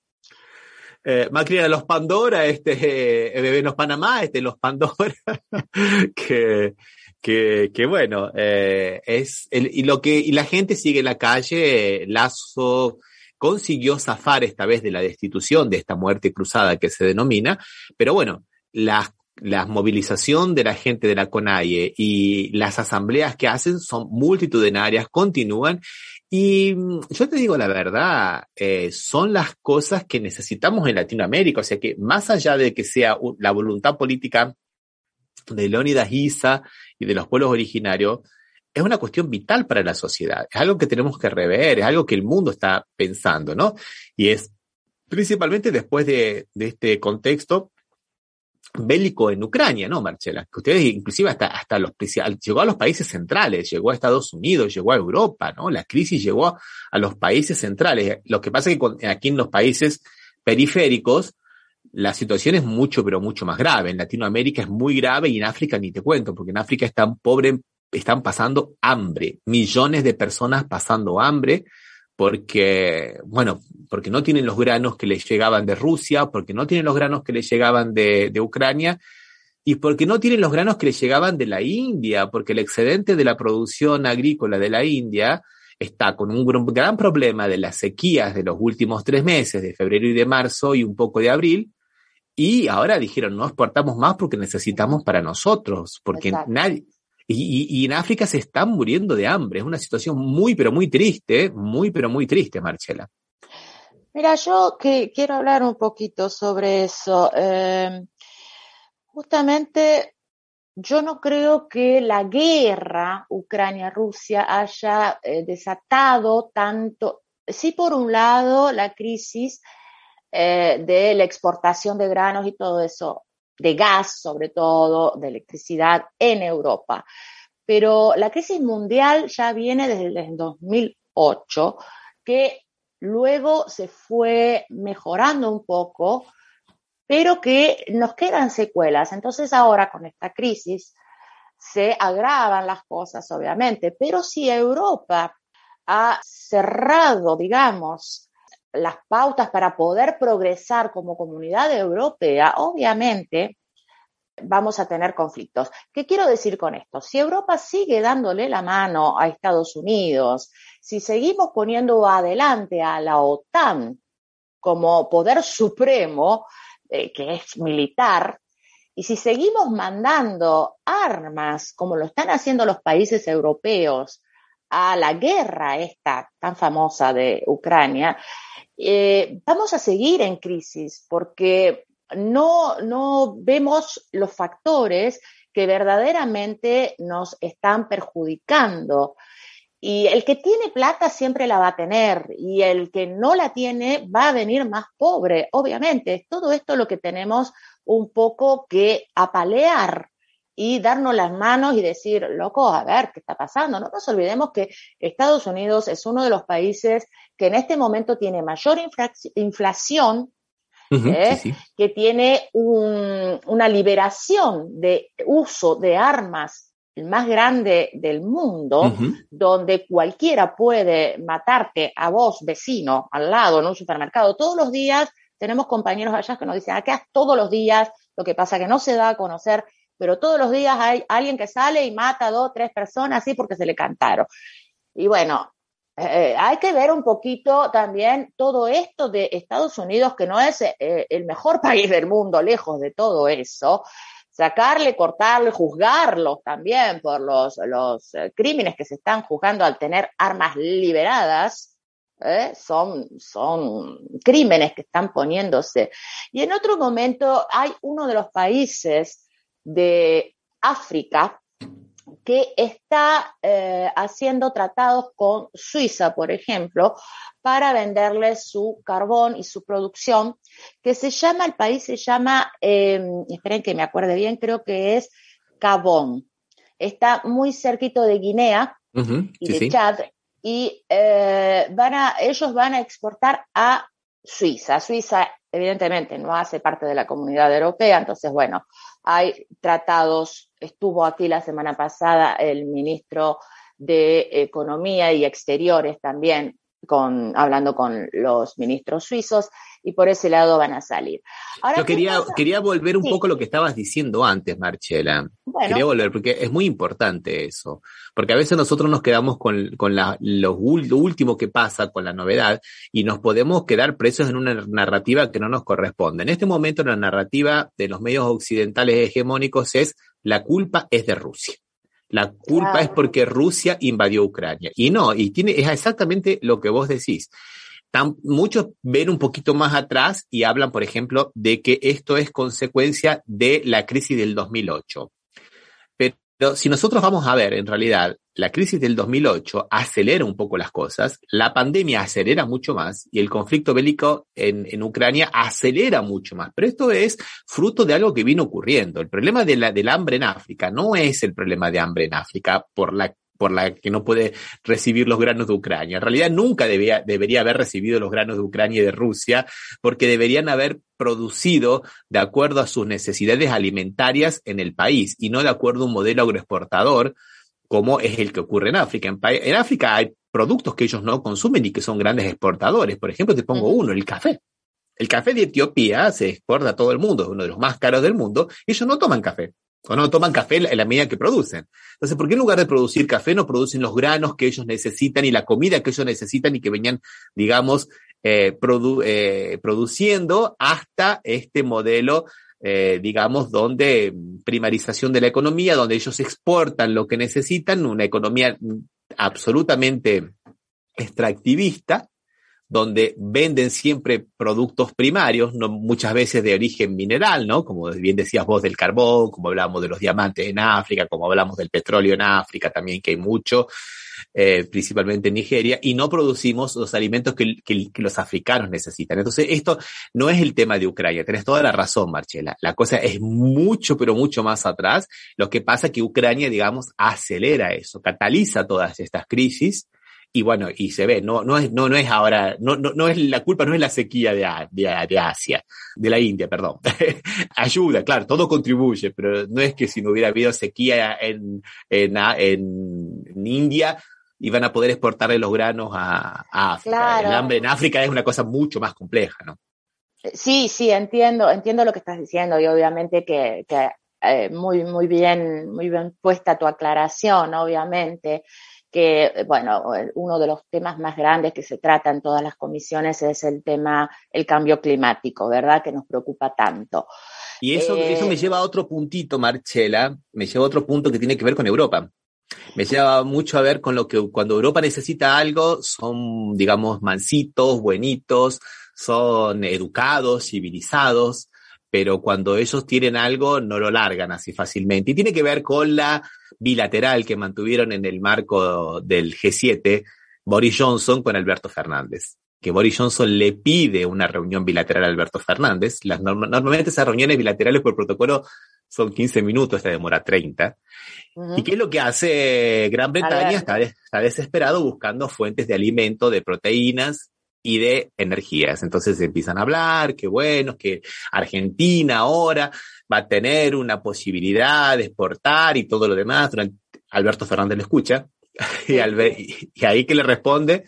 eh, Macri era los Pandora, este, eh, Bebé los Panamá, este, los Pandora, que, que, que, bueno, eh, es, el, y lo que, y la gente sigue en la calle, Lazo consiguió zafar esta vez de la destitución, de esta muerte cruzada que se denomina, pero bueno, la, la movilización de la gente de la CONAIE y las asambleas que hacen son multitudinarias, continúan y mm, yo te digo la verdad, eh, son las cosas que necesitamos en Latinoamérica. O sea que más allá de que sea la voluntad política de Leónidas Isa y de los pueblos originarios, es una cuestión vital para la sociedad. Es algo que tenemos que rever, es algo que el mundo está pensando, ¿no? Y es principalmente después de, de este contexto bélico en Ucrania, ¿no, Marcela? Que ustedes inclusive hasta, hasta los, llegó a los países centrales, llegó a Estados Unidos, llegó a Europa, ¿no? La crisis llegó a, los países centrales. Lo que pasa es que aquí en los países periféricos, la situación es mucho, pero mucho más grave. En Latinoamérica es muy grave y en África ni te cuento, porque en África están pobres, están pasando hambre, millones de personas pasando hambre, porque, bueno, porque no tienen los granos que les llegaban de Rusia, porque no tienen los granos que les llegaban de, de Ucrania, y porque no tienen los granos que les llegaban de la India, porque el excedente de la producción agrícola de la India está con un gran problema de las sequías de los últimos tres meses, de febrero y de marzo y un poco de abril, y ahora dijeron, no exportamos más porque necesitamos para nosotros, porque nadie, y, en África se están muriendo de hambre. Es una situación muy, pero muy triste, muy, pero muy triste, Marcela. Mira, yo que quiero hablar un poquito sobre eso. Em, justamente, yo no creo que la guerra Ucrania-Rusia haya eh, desatado tanto, sí por un lado la crisis eh, de la exportación de granos y todo eso, de gas sobre todo, de electricidad en Europa. Pero la crisis mundial ya viene desde el 2008, que luego se fue mejorando un poco, pero que nos quedan secuelas. Entonces ahora con esta crisis se agravan las cosas, obviamente, pero si Europa ha cerrado, digamos, las pautas para poder progresar como comunidad europea, obviamente vamos a tener conflictos. ¿Qué quiero decir con esto? Si Europa sigue dándole la mano a Estados Unidos, si seguimos poniendo adelante a la OTAN como poder supremo, eh, que es militar, y si seguimos mandando armas, como lo están haciendo los países europeos, a la guerra esta tan famosa de Ucrania, eh, vamos a seguir en crisis porque no, no vemos los factores que verdaderamente nos están perjudicando. Y el que tiene plata siempre la va a tener y el que no la tiene va a venir más pobre, obviamente. Todo esto es lo que tenemos un poco que apalear y darnos las manos y decir, loco, a ver, ¿qué está pasando? No nos olvidemos que Estados Unidos es uno de los países que en este momento tiene mayor inflación, ¿eh? que tiene una liberación de uso de armas el más grande del mundo, donde cualquiera puede matarte a vos, vecino, al lado, en un supermercado, todos los días. Tenemos compañeros allá que nos dicen, acá todos los días, lo que pasa que no se da a conocer pero todos los días hay alguien que sale y mata a dos, tres personas así porque se le cantaron. Y bueno, eh, hay que ver un poquito también todo esto de Estados Unidos, que no es eh, el mejor país del mundo, lejos de todo eso. Sacarle, cortarle, juzgarlos también por los, los eh, crímenes que se están juzgando al tener armas liberadas, son, son crímenes que están poniéndose. Y en otro momento hay uno de los países de África que está eh, haciendo tratados con Suiza, por ejemplo, para venderle su carbón y su producción, que se llama, el país se llama, em, esperen que me acuerde bien, creo que es Gabón. Está muy cerquito de Guinea y de Chad, y eh, van a, ellos van a exportar a Suiza. Suiza, evidentemente, no hace parte de la comunidad europea, entonces, bueno, hay tratados, estuvo aquí la semana pasada el ministro de Economía y Exteriores también con, hablando con los ministros suizos y por ese lado van a salir. Yo quería, quería volver un poco a lo que estabas diciendo antes, Marchela. Quería volver, porque es muy importante eso. Porque a veces nosotros nos quedamos con, con la, lo, último que pasa, con la novedad, y nos podemos quedar presos en una narrativa que no nos corresponde. En este momento la narrativa de los medios occidentales hegemónicos es la culpa es de Rusia. La culpa es porque Rusia invadió Ucrania. Y no, y tiene, es exactamente lo que vos decís. muchos ven un poquito más atrás y hablan, por ejemplo, de que esto es consecuencia de la crisis del 2008. Pero si nosotros vamos a ver, en realidad, la crisis del 2008 acelera un poco las cosas, la pandemia acelera mucho más y el conflicto bélico en, en Ucrania acelera mucho más. Pero esto es fruto de algo que vino ocurriendo. El problema de la, del hambre en África no es el problema de hambre en África por la por la que no puede recibir los granos de Ucrania. En realidad nunca debía, debería haber recibido los granos de Ucrania y de Rusia porque deberían haber producido de acuerdo a sus necesidades alimentarias en el país y no de acuerdo a un modelo agroexportador como es el que ocurre en África. En, en África hay productos que ellos no consumen y que son grandes exportadores. Por ejemplo, te pongo uno, el café. El café de Etiopía se exporta a todo el mundo, es uno de los más caros del mundo, y ellos no toman café o no toman café en la medida que producen. Entonces, ¿por qué en lugar de producir café no producen los granos que ellos necesitan y la comida que ellos necesitan y que venían, digamos, eh, eh, produciendo hasta este modelo, eh, digamos, donde primarización de la economía, donde ellos exportan lo que necesitan, una economía absolutamente extractivista, donde venden siempre productos primarios, no muchas veces de origen mineral, ¿no? Como bien decías vos del carbón, como hablamos de los diamantes en África, como hablamos del petróleo en África también, que hay mucho, eh, principalmente en Nigeria, y no producimos los alimentos que, los africanos necesitan. Entonces, esto no es el tema de Ucrania, tenés toda la razón, Marchela. La cosa es mucho, pero mucho más atrás. Lo que pasa es que Ucrania, digamos, acelera eso, cataliza todas estas crisis y bueno, y se ve, no, no es, no, no es ahora, no, no, no es la culpa, no es la sequía de, de, de Asia, de la India, perdón. Ayuda, claro, todo contribuye, pero no es que si no hubiera habido sequía en, en, en, India, iban a poder exportarle los granos a, a África. Claro. El hambre en África es una cosa mucho más compleja, ¿no? Sí, sí, entiendo, entiendo lo que estás diciendo y obviamente que, que eh, muy, muy bien, muy bien puesta tu aclaración, obviamente que, bueno, uno de los temas más grandes que se trata en todas las comisiones es el tema, el cambio climático, ¿verdad? Que nos preocupa tanto. Y eso, eh, eso me lleva a otro puntito, Marchela, me lleva a otro punto que tiene que ver con Europa. Me lleva mucho a ver con lo que cuando Europa necesita algo, son, digamos, mansitos, buenitos, son educados, civilizados, pero cuando ellos tienen algo no lo largan así fácilmente. Y tiene que ver con la bilateral que mantuvieron en el marco del G7 Boris Johnson con Alberto Fernández. Que Boris Johnson le pide una reunión bilateral a Alberto Fernández. Las, normalmente esas reuniones bilaterales por protocolo son 15 minutos, esta demora 30. Uh -huh. ¿Y qué es lo que hace Gran Bretaña? Está, está desesperado buscando fuentes de alimento, de proteínas, y de energías. Entonces empiezan a hablar que bueno, que Argentina ahora va a tener una posibilidad de exportar y todo lo demás. Alberto Fernández lo escucha y, y ahí que le responde,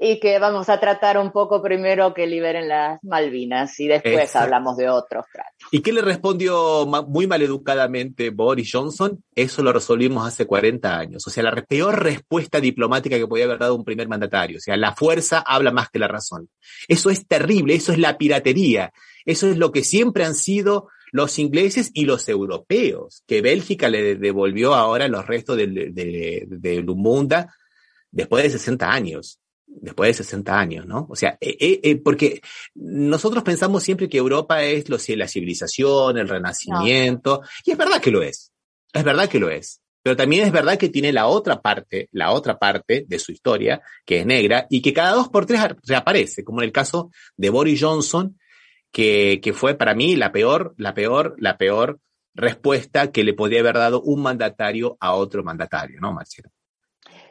y que vamos a tratar un poco primero que liberen las Malvinas y después Exacto. hablamos de otros tratos. ¿Y qué le respondió muy maleducadamente Boris Johnson? Eso lo resolvimos hace 40 años. O sea, la peor respuesta diplomática que podía haber dado un primer mandatario. O sea, la fuerza habla más que la razón. Eso es terrible, eso es la piratería. Eso es lo que siempre han sido los ingleses y los europeos, que Bélgica le devolvió ahora los restos de, de, de Lumunda después de 60 años después de 60 años, ¿no? O sea, eh, eh, porque nosotros pensamos siempre que Europa es lo, la civilización, el renacimiento, no. y es verdad que lo es, es verdad que lo es, pero también es verdad que tiene la otra parte, la otra parte de su historia, que es negra, y que cada dos por tres reaparece, como en el caso de Boris Johnson, que, que fue para mí la peor, la peor, la peor respuesta que le podía haber dado un mandatario a otro mandatario, ¿no, Marcelo?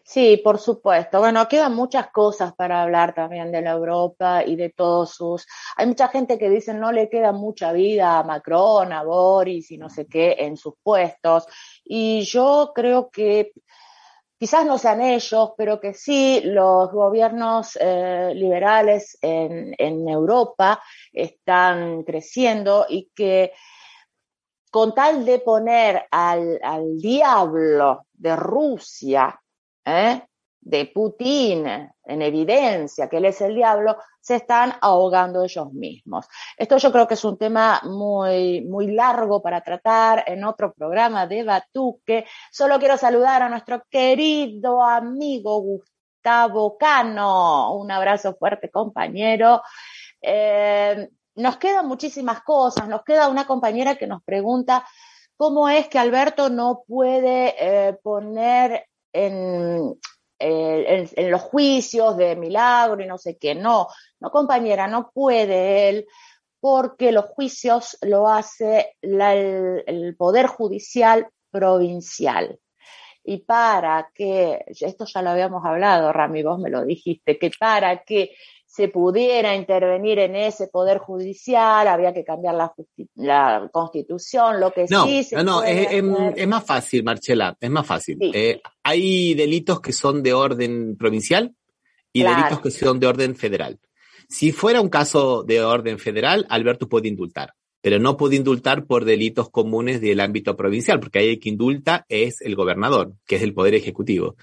Sí, por supuesto. Bueno, quedan muchas cosas para hablar también de la Europa y de todos sus... Hay mucha gente que dice no le queda mucha vida a Macron, a Boris y no sé qué en sus puestos. Y yo creo que quizás no sean ellos, pero que sí los gobiernos eh, liberales en, en Europa están creciendo y que con tal de poner al, al diablo de Rusia ¿eh? de Putin en evidencia que él es el diablo, se están ahogando ellos mismos. Esto yo creo que es un tema muy, muy largo para tratar en otro programa de Batuque. Solo quiero saludar a nuestro querido amigo Gustavo Cano. Un abrazo fuerte, compañero. Eh, nos quedan muchísimas cosas. Nos queda una compañera que nos pregunta cómo es que Alberto no puede eh, poner en, eh, en, los juicios de milagro y no sé qué. No, no compañera, no puede él porque los juicios lo hace el, el Poder Judicial Provincial. Y para que, esto ya lo habíamos hablado, Rami, vos me lo dijiste, que para que se pudiera intervenir en ese poder judicial, había que cambiar la, la constitución, lo que no, sí se No, no, es, es, hacer... es, más fácil, Marcela, es más fácil. Sí. Eh, hay delitos que son de orden provincial y Claro. delitos que son de orden federal. Si fuera un caso de orden federal, Alberto puede indultar, pero no puede indultar por delitos comunes del ámbito provincial, porque ahí el que indulta es el gobernador, que es el poder ejecutivo.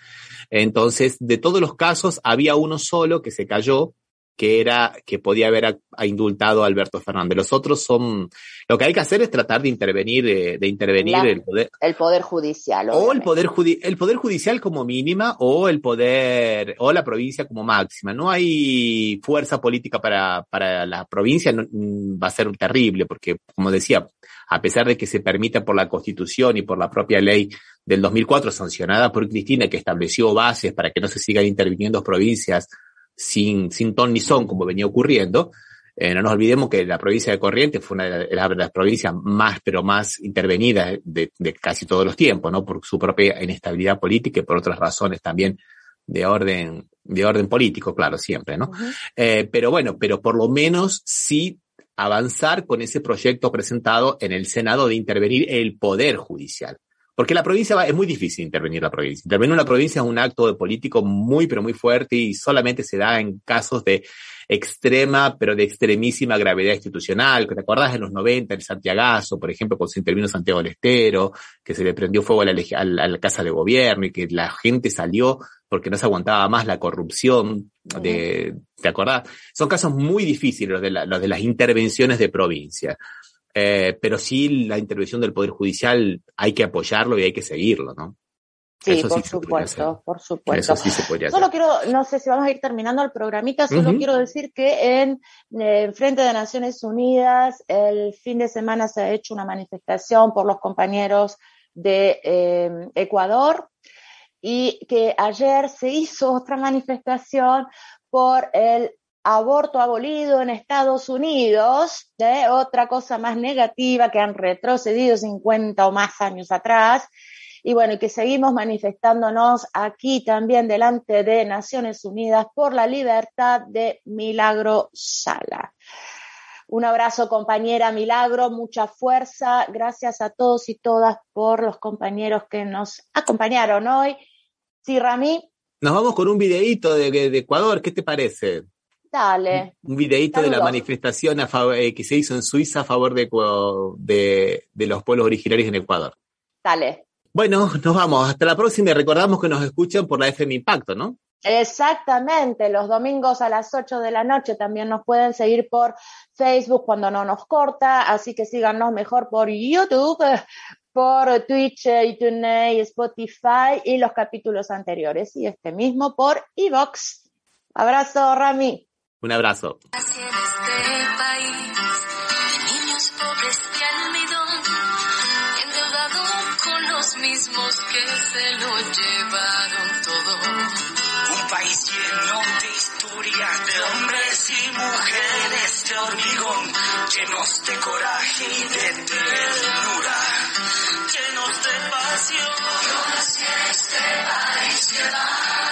Entonces, de todos los casos, había uno solo que se cayó, que era que podía haber a, a indultado a Alberto Fernández. Los otros son, lo que hay que hacer es tratar de intervenir, eh, de intervenir La- el poder, el poder judicial. o el poder, judi- el poder judicial como mínima o el poder o la provincia como máxima. No hay fuerza política para, para la provincia, no- mm, va a ser terrible porque, como decía, a pesar de que se permita por la constitución y por la propia ley del 2004 sancionada por Cristina que estableció bases para que no se sigan interviniendo provincias sin, sin ton ni son como venía ocurriendo, eh, no nos olvidemos que la provincia de Corrientes fue una de las, de las provincias más, pero más intervenidas de, de casi todos los tiempos, ¿no? Por su propia inestabilidad política y por otras razones también de orden, de orden político, claro, siempre, ¿no? Eh, pero bueno, pero por lo menos sí avanzar con ese proyecto presentado en el Senado de intervenir el Poder Judicial. Porque la provincia va, es muy difícil intervenir la provincia. Intervenir en una provincia es un acto de político muy, pero muy fuerte y solamente se da en casos de extrema, pero de extremísima gravedad institucional. ¿Te acordás en los 90, el Santiagazo, por ejemplo, cuando se intervino Santiago del Estero, que se le prendió fuego a la, a la- a la Casa de Gobierno y que la gente salió porque no se aguantaba más la corrupción de, ¿te acordás? Son casos muy difíciles los de, la- los de las intervenciones de provincia. Eh, pero sí la intervención del Poder Judicial hay que apoyarlo y hay que seguirlo, ¿no? Sí, por supuesto, por supuesto. Eso sí se podría hacer. Solo quiero, no sé si vamos a ir terminando el programita, solo quiero decir que en eh, Frente de Naciones Unidas el fin de semana se ha hecho una manifestación por los compañeros de eh, Ecuador y que ayer se hizo otra manifestación por el aborto abolido en Estados Unidos, ¿eh? otra cosa más negativa que han retrocedido 50 o más años atrás. Y bueno, que seguimos manifestándonos aquí también delante de Naciones Unidas por la libertad de Milagro Sala. Un abrazo, compañera Milagro, mucha fuerza. Gracias a todos y todas por los compañeros que nos acompañaron hoy. Sí, Rami, Nos vamos con un videíto de, de Ecuador, ¿qué te parece? Dale. Un videíto de la manifestación a eh, que se hizo en Suiza a favor de, Ecu- de, de los pueblos originarios en Ecuador. Dale. Bueno, nos vamos. Hasta la próxima y recordamos que nos escuchan por la FM Impacto, ¿no? Exactamente, los domingos a las 8 de la noche también nos pueden seguir por Facebook cuando no nos corta, así que síganos mejor por YouTube, por Twitch, eh, iTunes, Spotify y los capítulos anteriores y este mismo por Evox. Abrazo, Rami. Un abrazo. mismos que se lo llevaron todo. Un país lleno de historias de hombres y mujeres de hormigón, llenos de coraje y de ternura, llenos de pasión. Yo nací en este país que va.